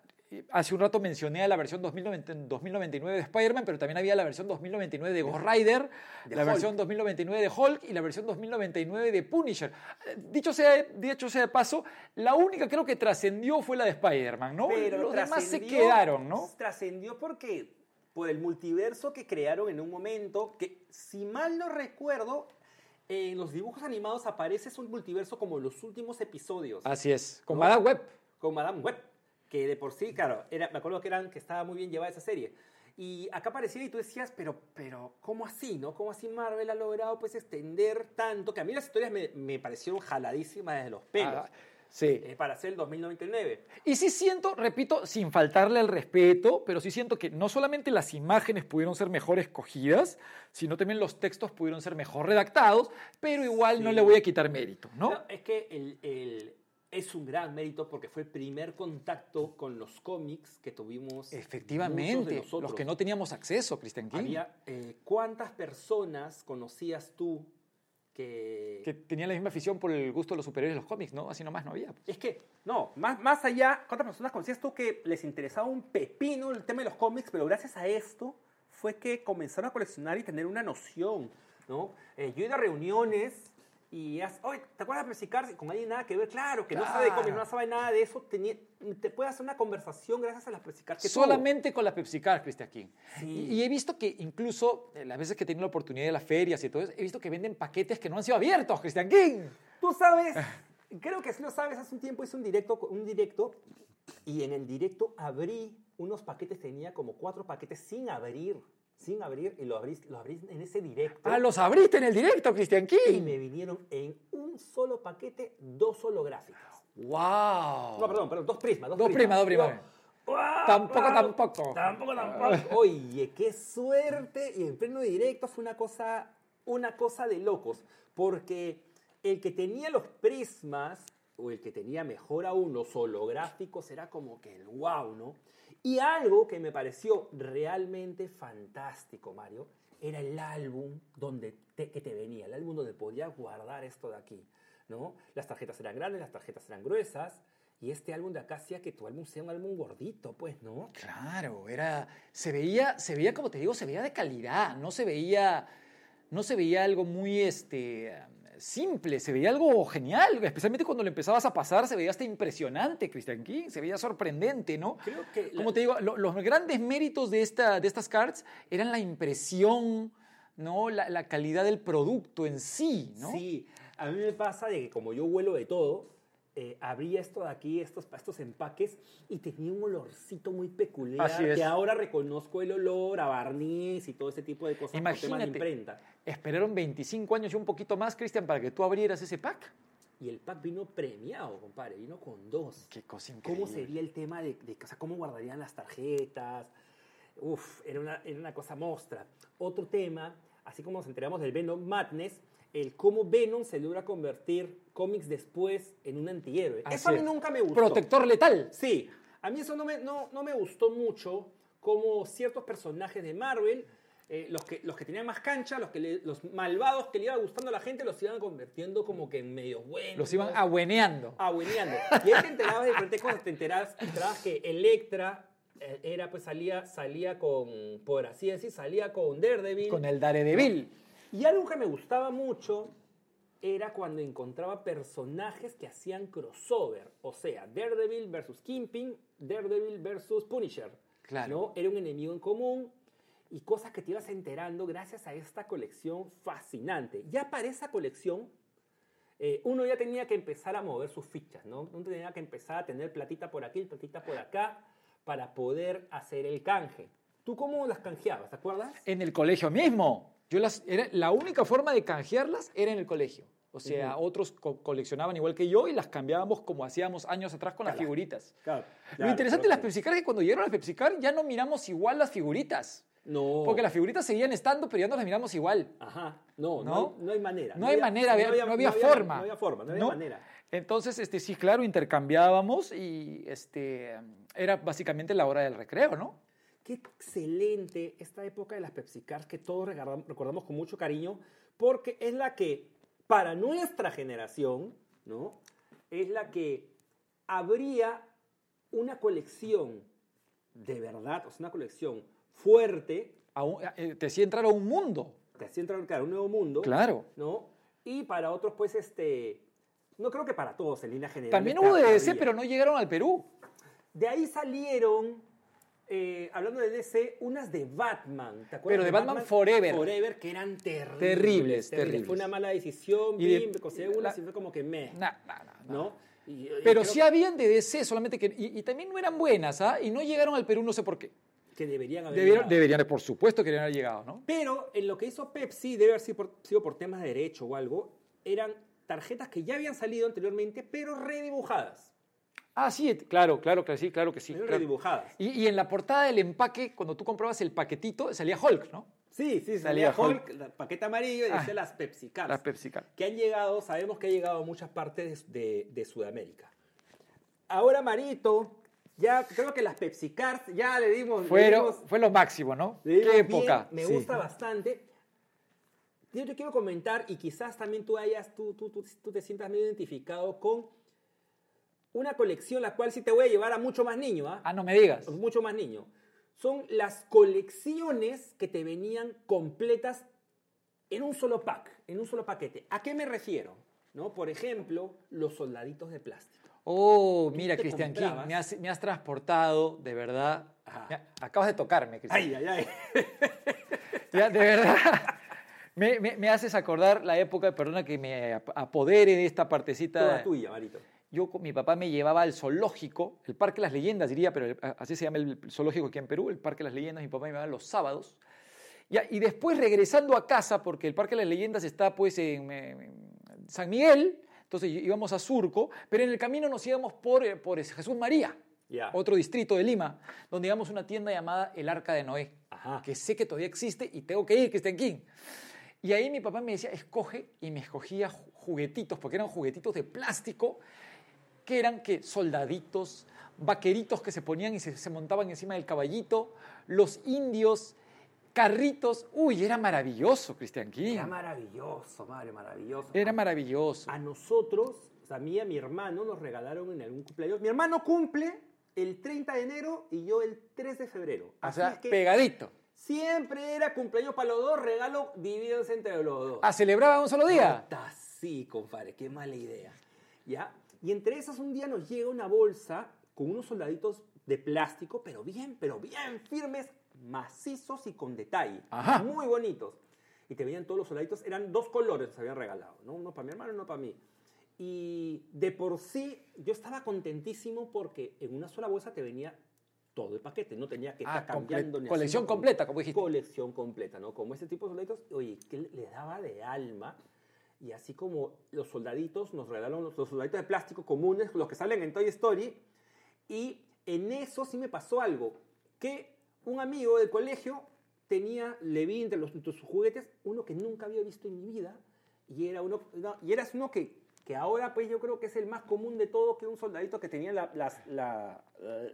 hace un rato mencioné la versión 2090 2099 de Spider-Man, pero también había la versión 2099 de Ghost Rider, De la Hulk. versión 2099 de Hulk y la versión 2099 de Punisher. Dicho sea, dicho sea de paso, la única creo que trascendió fue la de Spider-Man, ¿no? Pero Los demás se quedaron, ¿no? Trascendió porque por el multiverso que crearon en un momento que, si mal no recuerdo, en los dibujos animados aparece un multiverso como en los últimos episodios Así es, con ¿No? Madame Web. con Madame Web. Que de por sí, claro, era, me acuerdo que, eran, que estaba muy bien llevada esa serie. Y acá aparecía y tú decías, pero, pero, ¿cómo así, no? ¿Cómo así Marvel ha logrado, pues, extender tanto? Que a mí las historias me, me parecieron jaladísimas desde los pelos. Ah, sí. eh, para hacer el 2099. Y sí siento, repito, sin faltarle al respeto, pero sí siento que no solamente las imágenes pudieron ser mejor escogidas, sino también los textos pudieron ser mejor redactados, pero igual no Sí. le voy a quitar mérito, ¿no? No, es que el, el- es un gran mérito porque fue el primer contacto con los cómics que tuvimos. de Efectivamente, nosotros. los que no teníamos acceso, Christian King, Había, eh, ¿Cuántas personas conocías tú que, que tenían la misma afición por el gusto de los superiores de los cómics, ¿no? Así nomás no había. pues. Es que, no, más, más allá, ¿cuántas personas conocías tú que les interesaba un pepino el tema de los cómics, pero gracias a esto fue que comenzaron a coleccionar y tener una noción, ¿no? Eh, yo he ido a reuniones y, has, oye, ¿te acuerdas de Pepsi Cars? Con alguien nada que ver, claro, que no sabe de Claro. cómics, no sabe nada de eso, tenía- te puede hacer una conversación gracias a las Pepsi Cars que tuvo. Solamente con las Pepsi Cars, Christian King. Sí. Y, y he visto que incluso, eh, las veces que he tenido la oportunidad de las ferias y todo eso, he visto que venden paquetes que no han sido abiertos, Christian King. Tú sabes, creo que sí lo sabes, hace un tiempo hice un directo, un directo y en el directo abrí unos paquetes, tenía como cuatro paquetes sin abrir, sin abrir y lo abrí, lo abrí en ese directo. Ah, los abriste en el directo, Christian y King. me vinieron en un solo paquete dos holográficas. ¡Wow! No, perdón, perdón, dos prismas. Dos, Dos prismas, dos prismas. ¡guau! Tampoco, tampoco. Tampoco, tampoco. Oye, qué suerte. Y en pleno directo fue una cosa, una cosa de locos. Porque el que tenía los prismas, o el que tenía mejor aún los holográficos, era como que el wow, ¿no? Y algo que me pareció realmente fantástico, Mario, era el álbum donde te- que te venía, el álbum donde podías guardar esto de aquí, ¿no? Las tarjetas eran grandes, las tarjetas eran gruesas, y este álbum de acá hacía que tu álbum sea un álbum gordito, pues, ¿no? Claro, era, se veía, se veía, como te digo, se veía de calidad, no se veía, no se veía algo muy, este, simple, se veía algo genial, especialmente cuando lo empezabas a pasar, se veía hasta impresionante, Christian King, se veía sorprendente, ¿no? Creo que la- Como te digo, lo- los grandes méritos de, esta, de estas cards eran la impresión, ¿no? La, la calidad del producto en sí, ¿no? Sí, a mí me pasa de que como yo huelo de todo, eh, abría esto de aquí, estos, estos empaques, y tenía un olorcito muy peculiar, Así es. que ahora reconozco el olor a barniz y todo ese tipo de cosas por temas de Imagínate. imprenta. Esperaron 25 años y un poquito más, Cristian, para que tú abrieras ese pack. Y el pack vino premiado, compadre, vino con dos. Qué cosa increíble. ¿Cómo sería el tema de, de o sea, cómo guardarían las tarjetas? Uf, era una, era una cosa mostra. Otro tema, así como nos enteramos del Venom Madness, el cómo Venom se logra convertir cómics después en un antihéroe. Así eso a mí es. nunca me gustó. Protector letal. Sí, a mí eso no me, no, no me gustó mucho, como ciertos personajes de Marvel, eh, los, que, los que tenían más cancha, los, que le- los malvados que le iba gustando a la gente, los iban convirtiendo como que en medio buenos. Los iban abueneando. abueneando. Y ahí te enterabas de diferentes cosas, te enterabas, te enterabas que Electra eh, era, pues salía, salía con, por así decir, salía con Daredevil. Con el Daredevil. Y algo que me gustaba mucho era cuando encontraba personajes que hacían crossover. O sea, Daredevil versus Kingpin, Daredevil versus Punisher. Claro. ¿no? Era un enemigo en común y cosas que te ibas enterando gracias a esta colección fascinante. Ya para esa colección, eh, uno ya tenía que empezar a mover sus fichas, ¿no? Uno tenía que empezar a tener platita por aquí, platita por acá, para poder hacer el canje. ¿Tú cómo las canjeabas, te acuerdas? En el colegio mismo. Yo las, era, la única forma de canjearlas era en el colegio. O sea, otros co- coleccionaban igual que yo y las cambiábamos como hacíamos años atrás con las figuritas. Claro, Lo interesante de las Pepsi Car es que cuando llegaron las Pepsi Car ya no miramos igual las figuritas. No. Porque las figuritas seguían estando, pero ya no las miramos igual. Ajá. No, no, ¿No? hay, manera. No hay manera, había- no había forma. No había forma, no había ¿no? manera. Entonces, este, sí, claro, intercambiábamos y este, era básicamente la hora del recreo, ¿no? Qué excelente esta época de las Pepsi Cars que todos recordamos con mucho cariño, porque es la que, para nuestra generación, ¿no? Es la que habría una colección de verdad, o sea, una colección fuerte, A un- eh, te hacía entrar a un mundo. te hacía entrar claro, un nuevo mundo, Claro. ¿no? Y para otros, pues, este, no creo que para todos en línea general. También hubo de DC, pero no llegaron al Perú. De ahí salieron, eh, hablando de DC, unas de Batman. ¿Te acuerdas? Pero de Batman Forever. Forever, que eran terribles. Terribles, terribles. Fue una mala decisión, Y de- conseguí unas la- y fue como que me. Nah, nah, nah. ¿no? Y- Pero sí habían de DC, solamente que. Y, y también no eran buenas, ¿ah? Y no llegaron al Perú, no sé por qué. que deberían haber Debieron, llegado. deberían, por supuesto, que deberían haber llegado, ¿no? Pero en lo que hizo Pepsi, debe haber sido por, sido por temas de derecho o algo, eran tarjetas que ya habían salido anteriormente, pero redibujadas. Ah, sí, claro, claro que sí, claro que sí. Claro. redibujadas. Y, y en la portada del empaque, cuando tú comprabas el paquetito, salía Hulk, ¿no? Sí, sí, Salía salía Hulk, la- paquete amarillo y Ah, decía las Pepsi Cards. Las Pepsi Cards. que han llegado, sabemos que ha llegado a muchas partes de, de Sudamérica. Ahora, Marito, ya creo que las Pepsi Cards ya le dimos... le dimos- fue lo máximo, ¿no? le dimos Qué bien, época. me Sí. gusta bastante. Yo te quiero comentar, y quizás también tú, hayas, tú, tú, tú, tú te sientas medio identificado con una colección la cual sí te voy a llevar a mucho más niño, ¿ah? Ah, no me digas. mucho más niño. Son las colecciones que te venían completas en un solo pack, en un solo paquete. ¿A qué me refiero? ¿No? Por ejemplo, los soldaditos de plástico. Oh, mira, Cristian King, me has, me has transportado, de verdad. Ajá. Acabas de tocarme, Cristian. Ay, ay, ay. Ya, de verdad. Me, me- me haces acordar la época, perdona que me ap- apodere de esta partecita. Toda tuya, Marito. Yo, mi papá me llevaba al zoológico, el Parque de las Leyendas diría, pero el- así se llama el zoológico aquí en Perú, el Parque de las Leyendas, mi papá me llevaba los sábados. Ya, y después regresando a casa, porque el Parque de las Leyendas está pues en, eh, en San Miguel, entonces íbamos a Surco, pero en el camino nos íbamos por, eh, por Jesús María, Ya. otro distrito de Lima, donde íbamos a una tienda llamada El Arca de Noé, Ajá. que sé que todavía existe y tengo que ir, Cristian King. Y ahí mi papá me decía, escoge, y me escogía ju- juguetitos, porque eran juguetitos de plástico, que eran que soldaditos, vaqueritos que se ponían y se, se montaban encima del caballito, los indios, carritos. Uy, era maravilloso, Cristian King. Era maravilloso, madre, maravilloso. Era maravilloso. A nosotros, o sea, a mí y a mi hermano nos regalaron en algún cumpleaños. Mi hermano cumple el 30 de enero y yo el 3 de febrero. O Así sea, es que pegadito. siempre era cumpleaños para los dos, regalo divídense entre los dos. Ah, celebraba un solo día. Sí, compadre, qué mala idea. ¿Ya? Y entre esas un día nos llega una bolsa con unos soldaditos de plástico, pero bien, pero bien firmes, macizos y con detalle. Ajá. Muy bonitos. Y te venían todos los soldaditos, eran dos colores, se habían regalado, ¿no? Uno para mi hermano y uno para mí. Y de por sí, yo estaba contentísimo porque en una sola bolsa te venía todo el paquete, no tenía que Ah, estar cambiando comple- ni colección completa, como dijiste. Colección completa, ¿no? Como ese tipo de soldaditos, oye, que le daba de alma. Y así como los soldaditos nos regalaron los, soldaditos de plástico comunes, los que salen en Toy Story. Y en eso sí me pasó algo. Que un amigo del colegio tenía, le vi entre, los, entre sus juguetes, uno que nunca había visto en mi vida. Y era uno, no, y era uno que, que ahora pues yo creo que es el más común de todo, que un soldadito que tenía la, la,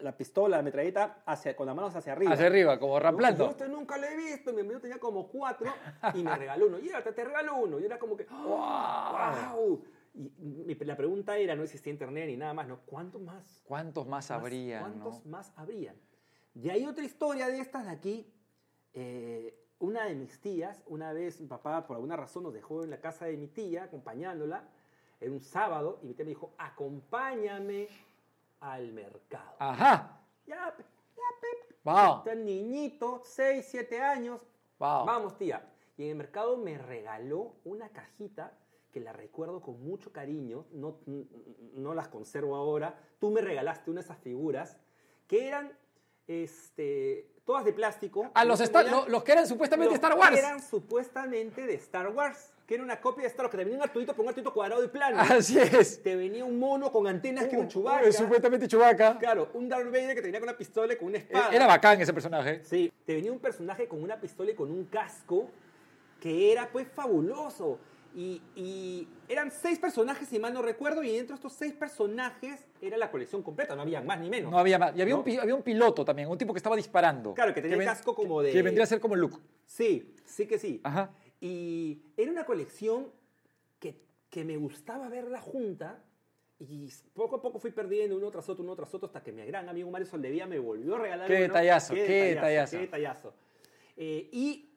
la pistola, la metralleta, hacia, con las manos hacia arriba. Hacia arriba, como ramplando. Yo este nunca lo he visto. Mi amigo tenía como cuatro y me regaló uno. Y era, te, te regaló uno. Y era como que, ¡wow! Y mi- la pregunta era, no existía internet ni nada más, ¿no? ¿Cuántos más? ¿Cuántos más más- habrían? ¿Cuántos no? más habrían? Y hay otra historia de estas de aquí. Eh, una de mis tías, una vez mi papá por alguna razón nos dejó en la casa de mi tía, acompañándola, era un sábado, y mi tía me dijo, acompáñame al mercado. Ajá. Ya, ya, pe- Wow. Está el niñito, 6, 7 años. Wow. Vamos, tía. Y en el mercado me regaló una cajita que la recuerdo con mucho cariño. No, no las conservo ahora. Tú me regalaste una de esas figuras que eran este, todas de plástico. A los, No Star- lo- los que eran supuestamente los Star que Wars. Eran supuestamente de Star Wars. Que era una copia de Star Wars. Que te venía un artudito, pero un artudito cuadrado y plano. Así es. Te venía un mono con antenas que era un Uh, Chewbacca. eh, Supuestamente Chewbacca. Claro, un Darth Vader que tenía con una pistola y con una Eh, espada. Era bacán ese personaje. Sí, te venía un personaje con una pistola y con un casco que era pues fabuloso. Y, y eran seis personajes, si mal no recuerdo, y dentro de estos seis personajes era la colección completa, no había más ni menos. No había más. Y había, ¿No? un, pi- había un piloto también, un tipo que estaba disparando. Claro, que tenía el ven- casco como que- de- Que vendría a ser como Luke. Sí, sí que sí. Ajá. Y era una colección que, que me gustaba verla junta. Y poco a poco fui perdiendo uno tras otro, uno tras otro, hasta que mi gran amigo Mario Soldevía me volvió a regalar Qué uno. detallazo, qué detallazo. Qué detallazo. Eh, y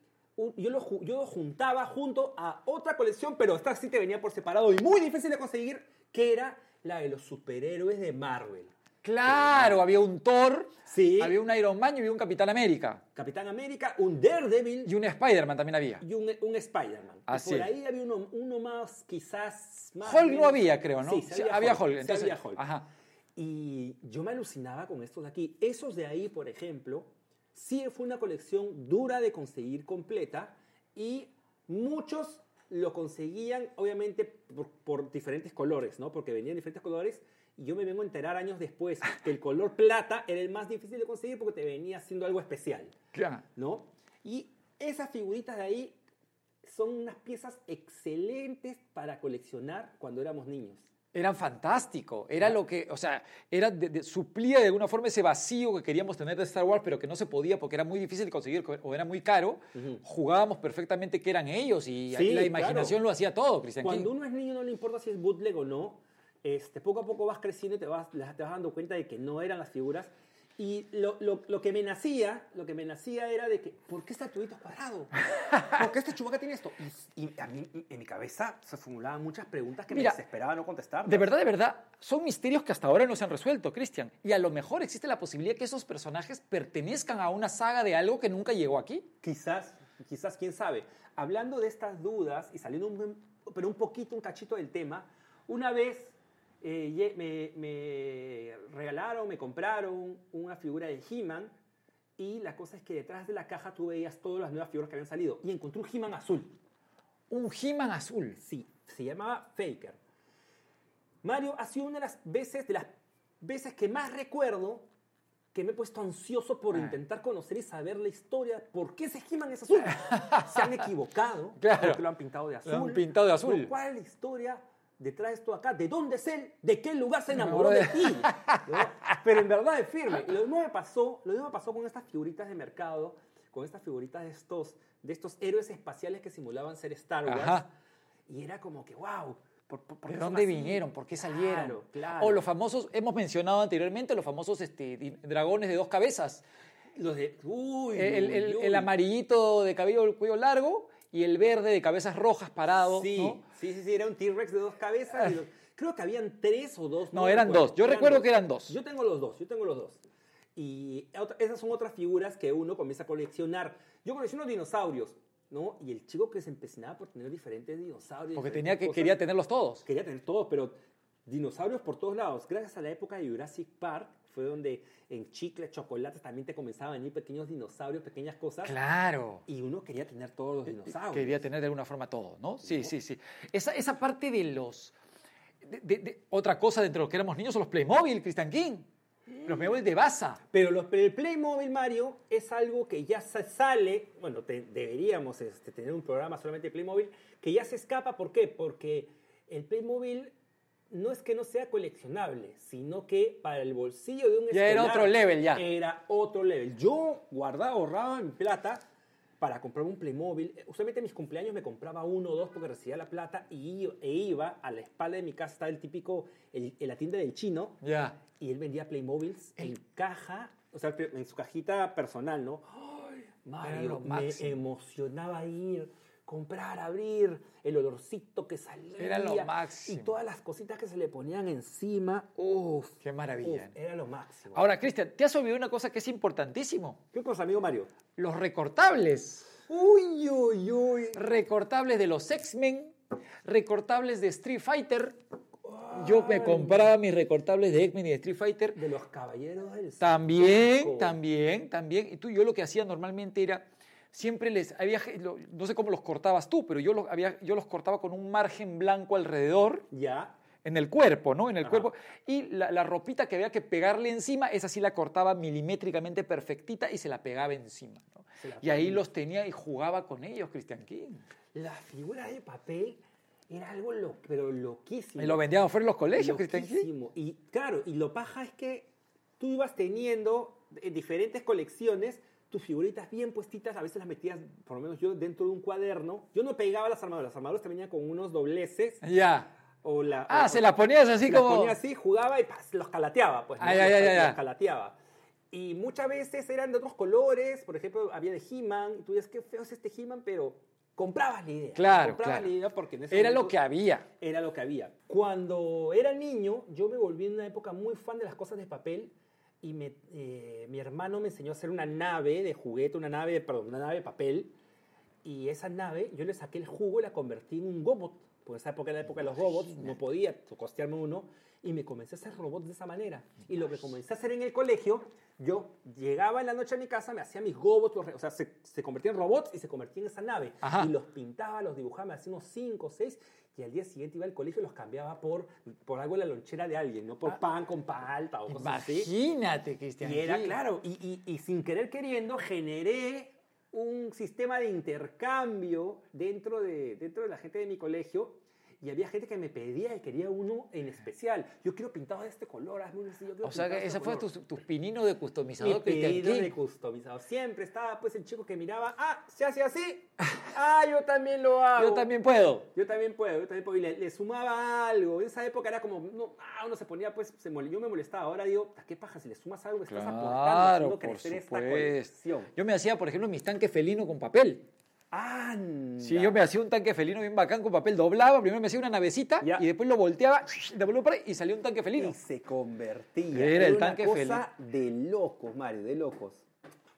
yo lo, yo lo juntaba junto a otra colección, pero esta sí te venía por separado y muy difícil de conseguir, que era la de los superhéroes de Marvel. Claro, había un Thor, Sí. había un Iron Man y había un Capitán América. Capitán América, un Daredevil Y un Spider-Man también había. y un, un Spider-Man. Así por ahí había uno, uno más, quizás más. Hulk no había, creo, ¿no? Sí, había, había Hulk. Hulk, sí entonces- había Hulk. ajá. Y yo me alucinaba con estos de aquí. Esos de ahí, por ejemplo, sí fue una colección dura de conseguir completa y muchos lo conseguían, obviamente, por, por diferentes colores, ¿no? Porque venían diferentes colores y yo me vengo a enterar años después que el color plata era el más difícil de conseguir porque te venía haciendo algo especial. Claro. ¿no? Y esas figuritas de ahí son unas piezas excelentes para coleccionar cuando éramos niños. Eran fantásticos. Era lo que, o sea, era de- de- suplía de alguna forma ese vacío que queríamos tener de Star Wars, pero que no se podía porque era muy difícil de conseguir o era muy caro. Ujú. Jugábamos perfectamente que eran ellos y Sí, la claro. imaginación lo hacía todo, Cristian Cuando King. uno es niño no le importa si es bootleg o no, este, poco a poco vas creciendo y te vas, te vas dando cuenta de que no eran las figuras. Y lo, lo- lo que me nacía, lo que me nacía era de que, ¿por qué este tubito es cuadrado? ¿Por qué este chubaca tiene esto? Y, y a mí, en mi cabeza se formulaban muchas preguntas que Mira, me desesperaba no contestar. De verdad, de verdad, son misterios que hasta ahora no se han resuelto, Cristian. Y a lo mejor existe la posibilidad que esos personajes pertenezcan a una saga de algo que nunca llegó aquí. Quizás, quizás, quién sabe. Hablando de estas dudas y saliendo un, pero un poquito, un cachito del tema, una vez eh, me, me regalaron, me compraron una figura de He-Man y la cosa es que detrás de la caja tú veías todas las nuevas figuras que habían salido y encontré un He-Man azul. Un He-Man azul. Sí, se llamaba Faker. Mario ha sido una de las veces, de las veces que más recuerdo que me he puesto ansioso por Ah. intentar conocer y saber la historia. ¿Por qué ese He-Man es azul? Se han equivocado. Claro. Porque lo han pintado de azul. Lo han pintado de azul. ¿Cuál es la historia detrás de esto acá? ¿De dónde es él? ¿De qué lugar se enamoró de ti? ¿No? Pero en verdad es firme. Y lo mismo me pasó, lo mismo me pasó con estas figuritas de mercado, con estas figuritas de estos, de estos héroes espaciales que simulaban ser Star Wars. Ajá. Y era como que, wow. ¿por, por- por ¿De dónde así? vinieron? ¿Por qué salieron? Claro, claro. O los famosos, hemos mencionado anteriormente, los famosos este, dragones de dos cabezas. Los de. Uy, El, el- uy. el amarillito de cabello cuello largo y el verde de cabezas rojas parado. Sí, ¿no? sí, sí, sí, era un T-Rex de dos cabezas. y los- creo que habían tres o dos. No, eran dos. Yo recuerdo que eran dos. Yo tengo los dos, yo tengo los dos. Y otra- esas son otras figuras que uno comienza a coleccionar. Yo colecciono dinosaurios, ¿no? Y el chico que se empecinaba por tener diferentes dinosaurios. Porque tenía que, cosas, quería tenerlos todos. quería tener todos, pero dinosaurios por todos lados. Gracias a la época de Jurassic Park, fue donde en chicles, chocolates también te comenzaban a venir pequeños dinosaurios, pequeñas cosas. Claro. Y uno quería tener todos los dinosaurios. Quería tener de alguna forma todo, ¿no? Sí, sí, sí. Esa, esa parte de los... de- de- de- otra cosa dentro de lo que éramos niños son los Playmobil, Christian King. Los Playmobil de Baza. Pero los, el Playmobil Mario es algo que ya sale, bueno, te- deberíamos este, tener un programa solamente de Playmobil, que ya se escapa, ¿por qué? Porque el Playmobil no es que no sea coleccionable, sino que para el bolsillo de un Ya era otro level, ya. Era otro level. Yo guardaba, ahorraba mi plata para comprar un Playmobil. Usualmente en mis cumpleaños me compraba uno o dos porque recibía la plata y e iba a la espalda de mi casa, estaba el típico, el- en la tienda del chino, Ya. y él vendía Playmobiles en caja, o sea, en su cajita personal, ¿no? ¡Ay, Mario, me emocionaba ir, comprar, abrir, el olorcito que salía. Era lo máximo. Y todas las cositas que se le ponían encima, uff. Qué maravilla. Era lo máximo. Ahora, Cristian, te has olvidado una cosa que es importantísimo. ¿Qué cosa, amigo Mario? Los recortables. Uy, uy, uy. Recortables de los X-Men, recortables de Street Fighter. Yo me compraba mis recortables de X-Men y de Street Fighter. De los caballeros del También, también, también. Y tú, yo lo que hacía normalmente era, siempre les, había, no sé cómo los cortabas tú, pero yo los, había, yo los cortaba con un margen blanco alrededor, Ya. en el cuerpo, ¿no? En el Ajá. cuerpo. Y la, la ropita que había que pegarle encima, esa sí la cortaba milimétricamente perfectita y se la pegaba encima, Y ahí los tenía y jugaba con ellos, Christian King. La figura de papel era algo lo, pero loquísimo. Y lo vendían fuera en los colegios, Christian King. Loquísimo. Y claro, y lo paja es que tú ibas teniendo en diferentes colecciones tus figuritas bien puestitas, a veces las metías, por lo menos yo, dentro de un cuaderno. Yo no pegaba las armaduras, las armaduras te venían con unos dobleces. Ya. O la, Ah, o- se las ponías así las como... ponía así, jugaba y ¡pas! los calateaba, pues. ¿no? Ay, ay, los, ay, ay, los ay. calateaba. Y muchas veces eran de otros colores, por ejemplo, había de He-Man, y tú dices, qué feo es este He-Man, pero comprabas la idea. Claro, comprabas claro. la idea porque en ese Era lo momento que había. Era lo que había. Cuando era niño, yo me volví en una época muy fan de las cosas de papel y me, eh, mi hermano me enseñó a hacer una nave de juguete, una nave, perdón, una nave de papel. Y esa nave, yo le saqué el jugo y la convertí en un robot. Porque esa época era la época de los robots, no podía costearme uno. Y me comencé a hacer robots de esa manera. Y lo que comencé a hacer en el colegio, yo llegaba en la noche a mi casa, me hacía mis robots, o sea, se, se convertían en robots y se convertían en esa nave. Ajá. Y los pintaba, los dibujaba, me hacía unos 5 o 6. Y al día siguiente iba al colegio y los cambiaba por, por algo en la lonchera de alguien, no por Ah. pan con palta o cosas así. Imagínate, Cristian. Y era claro, y, y- y sin querer queriendo generé un sistema de intercambio dentro de, dentro de la gente de mi colegio. Y había gente que me pedía y quería uno en especial. Yo quiero pintado de este color, hazme uno así, yo quiero O sea, que ese este fue color. tu, tu pinino de Mi customizador, Cristian pedido de customizado. Siempre estaba pues el chico que miraba, ah, se hace así. Ah, yo también lo hago. Yo también puedo. Yo también puedo, yo también puedo. Y le, le sumaba algo. En esa época era como, no, ah, uno se ponía, pues, se mole- yo me molestaba. Ahora digo, ¿a qué paja? Si le sumas algo, estás aportando, Claro, haciendo por crecer esta supuesto. colección. Yo me hacía, por ejemplo, mis tanques felinos con papel. Anda. Sí, yo me hacía un tanque felino bien bacán con papel, doblaba, primero me hacía una navecita Ya. y después lo volteaba, y salía un tanque felino. Y se convertía. Era el una tanque cosa de locos, Mario, de locos.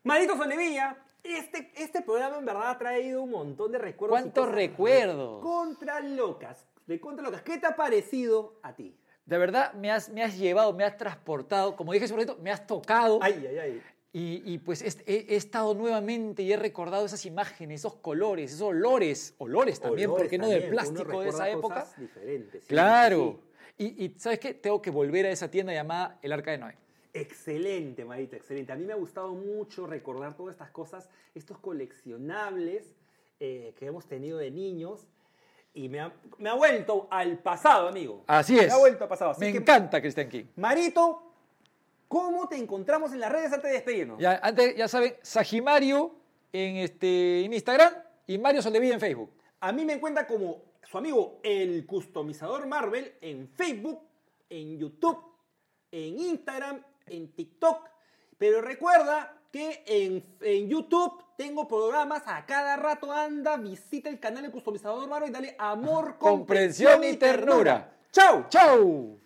Marito Solevilla, este, este programa en verdad ha traído un montón de recuerdos. ¿Cuántos recuerdos? Contra locas. De contra locas. ¿Qué te ha parecido a ti? De verdad, me has, me has llevado, me has transportado, como dije hace un ratito, me has tocado. Ay, ay, ay. Y, y, pues he, he estado nuevamente y he recordado esas imágenes, esos colores, esos olores, olores también, Olores ¿por qué no? también, De uno plástico de esa época. cosas diferentes. sí, Claro. sí. Y, y ¿sabes qué? Tengo que volver a esa tienda llamada El Arca de Noé. Excelente, Marita, excelente. A mí me ha gustado mucho recordar todas estas cosas, estos coleccionables eh, que hemos tenido de niños. Y me ha, me ha vuelto al pasado, amigo. Así es. Me ha vuelto al pasado. Así Me que, encanta Cristian King. Marito, ¿cómo te encontramos en las redes antes de despedirnos? Ya, antes, ya saben, Sagimario en, este, en Instagram y Mario Soldevilla en Facebook. A mí me encuentra como su amigo el customizador Marvel en Facebook, en YouTube, en Instagram, en TikTok. Pero recuerda que en, en YouTube tengo programas a cada rato. Anda, visita el canal del customizador Marvel y dale amor, Comprensión y ternura. ¡Chao! ¡Chau!